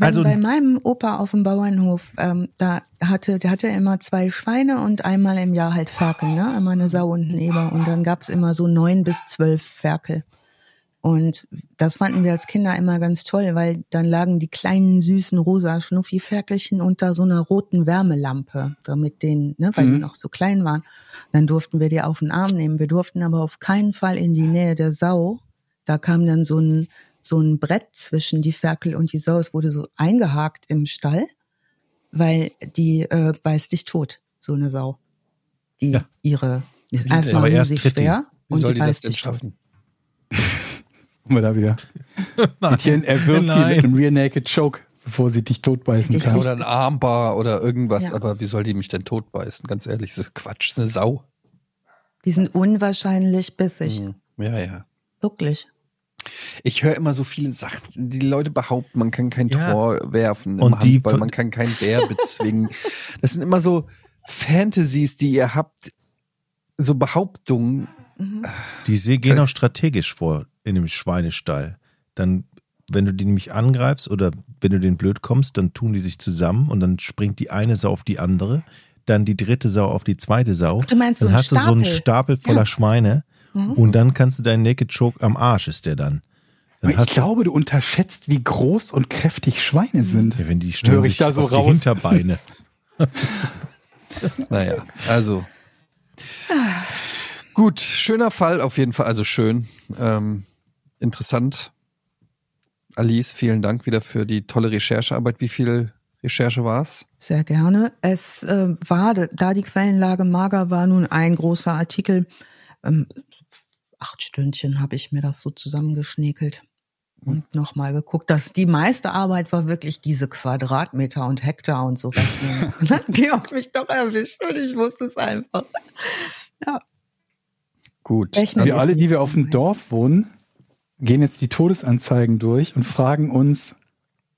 Also- bei meinem Opa auf dem Bauernhof, ähm, da hatte, der hatte immer zwei Schweine und einmal im Jahr halt Ferkel, ne? Immer eine Sau und ein Eber. Und dann gab's immer so neun bis zwölf Ferkel. Und das fanden wir als Kinder immer ganz toll, weil dann lagen die kleinen, süßen, rosa Schnuffi-Ferkelchen unter so einer roten Wärmelampe, damit den, ne, weil die Mhm. noch so klein waren. Dann durften wir die auf den Arm nehmen. Wir durften aber auf keinen Fall in die Nähe der Sau. Da kam dann so ein, so ein Brett zwischen die Ferkel und die Sau. Es wurde so eingehakt im Stall, weil die äh, beißt dich tot, so eine Sau. Die Ja. ihre, die ist erstmal erst riesig tritt die. schwer Wie und soll die die das beißt denn dich tot. Wir da wieder. Erwirbt die Nein. mit einem Rear Naked Choke, bevor sie dich totbeißen kann. Oder ein Armbar oder irgendwas, Ja. aber wie soll die mich denn totbeißen? Ganz ehrlich, das ist Quatsch, eine Sau. Die sind unwahrscheinlich bissig. Mhm. Ja, ja. Wirklich. Ich höre immer so viele Sachen. Die Leute behaupten, man kann kein Ja. Tor werfen Und im die Handball, man kann keinen Bär bezwingen. das sind immer so Fantasies, die ihr habt, so Behauptungen. Mhm. Die sie gehen auch strategisch vor in dem Schweinestall. Dann, wenn du die nämlich angreifst oder wenn du den blöd kommst, dann tun die sich zusammen und dann springt die eine Sau auf die andere, dann die dritte Sau auf die zweite Sau. Ach, du meinst so dann einen hast du so einen Stapel? Stapel voller Ja. Schweine Mhm. und dann kannst du deinen Naked Choke am Arsch ist der dann. Dann ich glaube, du unterschätzt, wie groß und kräftig Schweine sind. Ja, wenn die ich sich da so auf die raus? Hinterbeine. Naja, also. Gut, schöner Fall auf jeden Fall. Also schön. Ähm, interessant. Alice, vielen Dank wieder für die tolle Recherchearbeit. Wie viel Recherche war es? Sehr gerne. Es äh, war, da die Quellenlage mager war, nun ein großer Artikel. Ähm, acht Stündchen habe ich mir das so zusammengeschnäkelt und nochmal geguckt. dass die meiste Arbeit war wirklich diese Quadratmeter und Hektar und so rechnen. Und dann hat Georg mich doch erwischt und ich wusste es einfach. Gut. Rechnen Wir alle, die wir auf dem. Dorf wohnen, gehen jetzt die Todesanzeigen durch und fragen uns,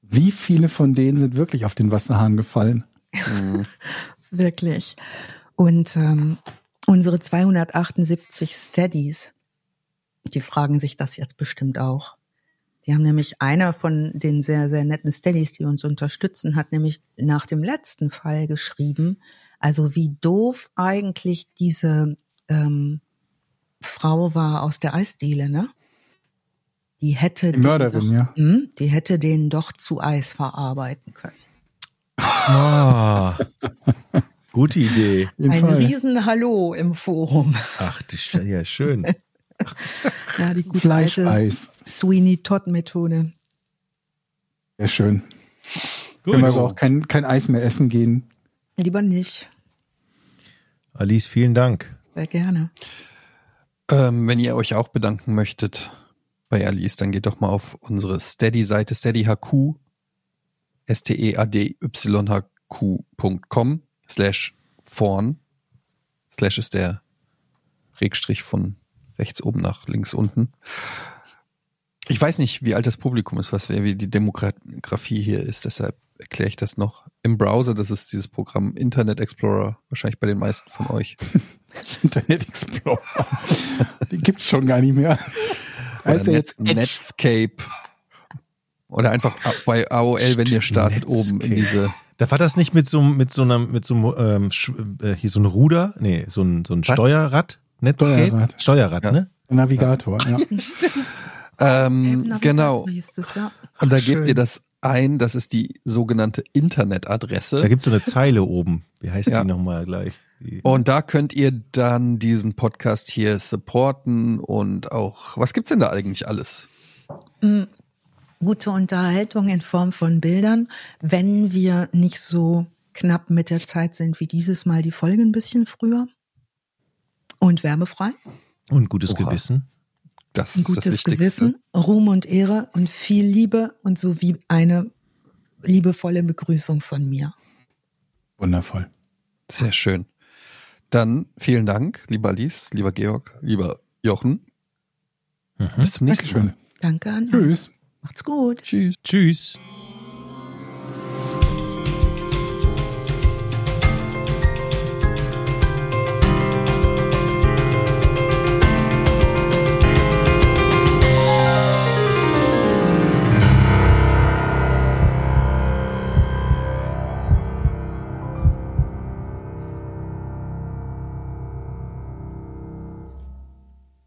wie viele von denen sind wirklich auf den Wasserhahn gefallen? Wirklich. Und ähm, unsere 278 Steadies, die fragen sich das jetzt bestimmt auch. Die haben nämlich einer von den sehr, sehr netten Steadies, die uns unterstützen, hat nämlich nach dem letzten Fall geschrieben, also wie doof eigentlich diese ähm, Frau war aus der Eisdiele, ne? Die hätte Die den Mörderin, doch, ja. Hm, die hätte den doch zu Eis verarbeiten können. Ah, gute Idee. Ein Fall. riesen Hallo im Forum. Ach, die Sch ja, schön. Ja, die gute Fleischeis. Sweeney Todd Methode. Sehr schön. Gut. Wenn wir aber auch kein, kein Eis mehr essen gehen. Lieber nicht. Alice, vielen Dank. Sehr gerne. Ähm, wenn ihr euch auch bedanken möchtet bei Alice, dann geht doch mal auf unsere Steady-Seite steadyhq, S-T-E-A-D-Y-H-Q.com slash vorn. Slash ist der Regstrich von rechts oben nach links unten. Ich weiß nicht, wie alt das Publikum ist, was wie die Demografie hier ist, deshalb erkläre ich das noch. Im Browser, das ist dieses Programm Internet Explorer, wahrscheinlich bei den meisten von euch. Internet Explorer. Die gibt's schon gar nicht mehr. Heißt Oder ja jetzt Edge. Netscape. Oder einfach bei AOL, wenn ihr startet, Netscape. oben in diese. Da war das nicht mit so, mit so einer, mit so einem, ähm, äh, hier so ein Ruder, nee, so ein, so ein Steuerrad, Netscape, Steuerrad. Steuerrad, Ja. ne? Navigator, ja. Stimmt. Ähm, genau. es, ja. Und da schön. gebt ihr das ein, das ist die sogenannte Internetadresse. Da gibt's so eine Zeile oben. Wie heißt Ja. die nochmal gleich? Und da könnt ihr dann diesen Podcast hier supporten und auch, was gibt's denn da eigentlich alles? Mm, Gute Unterhaltung in Form von Bildern. Wenn wir nicht so knapp mit der Zeit sind wie dieses Mal, die Folge ein bisschen früher. Und werbefrei. Und gutes Oha. Gewissen. Das Ein ist das gutes Wichtigste. Gewissen, Ruhm und Ehre und viel Liebe und sowie eine liebevolle Begrüßung von mir. Wundervoll. Sehr schön. Dann vielen Dank, lieber Alice, lieber Georg, lieber Jochen. Mhm. Bis zum nächsten Mal. Dankeschön. Danke an. Tschüss. Macht's gut. Tschüss. Tschüss.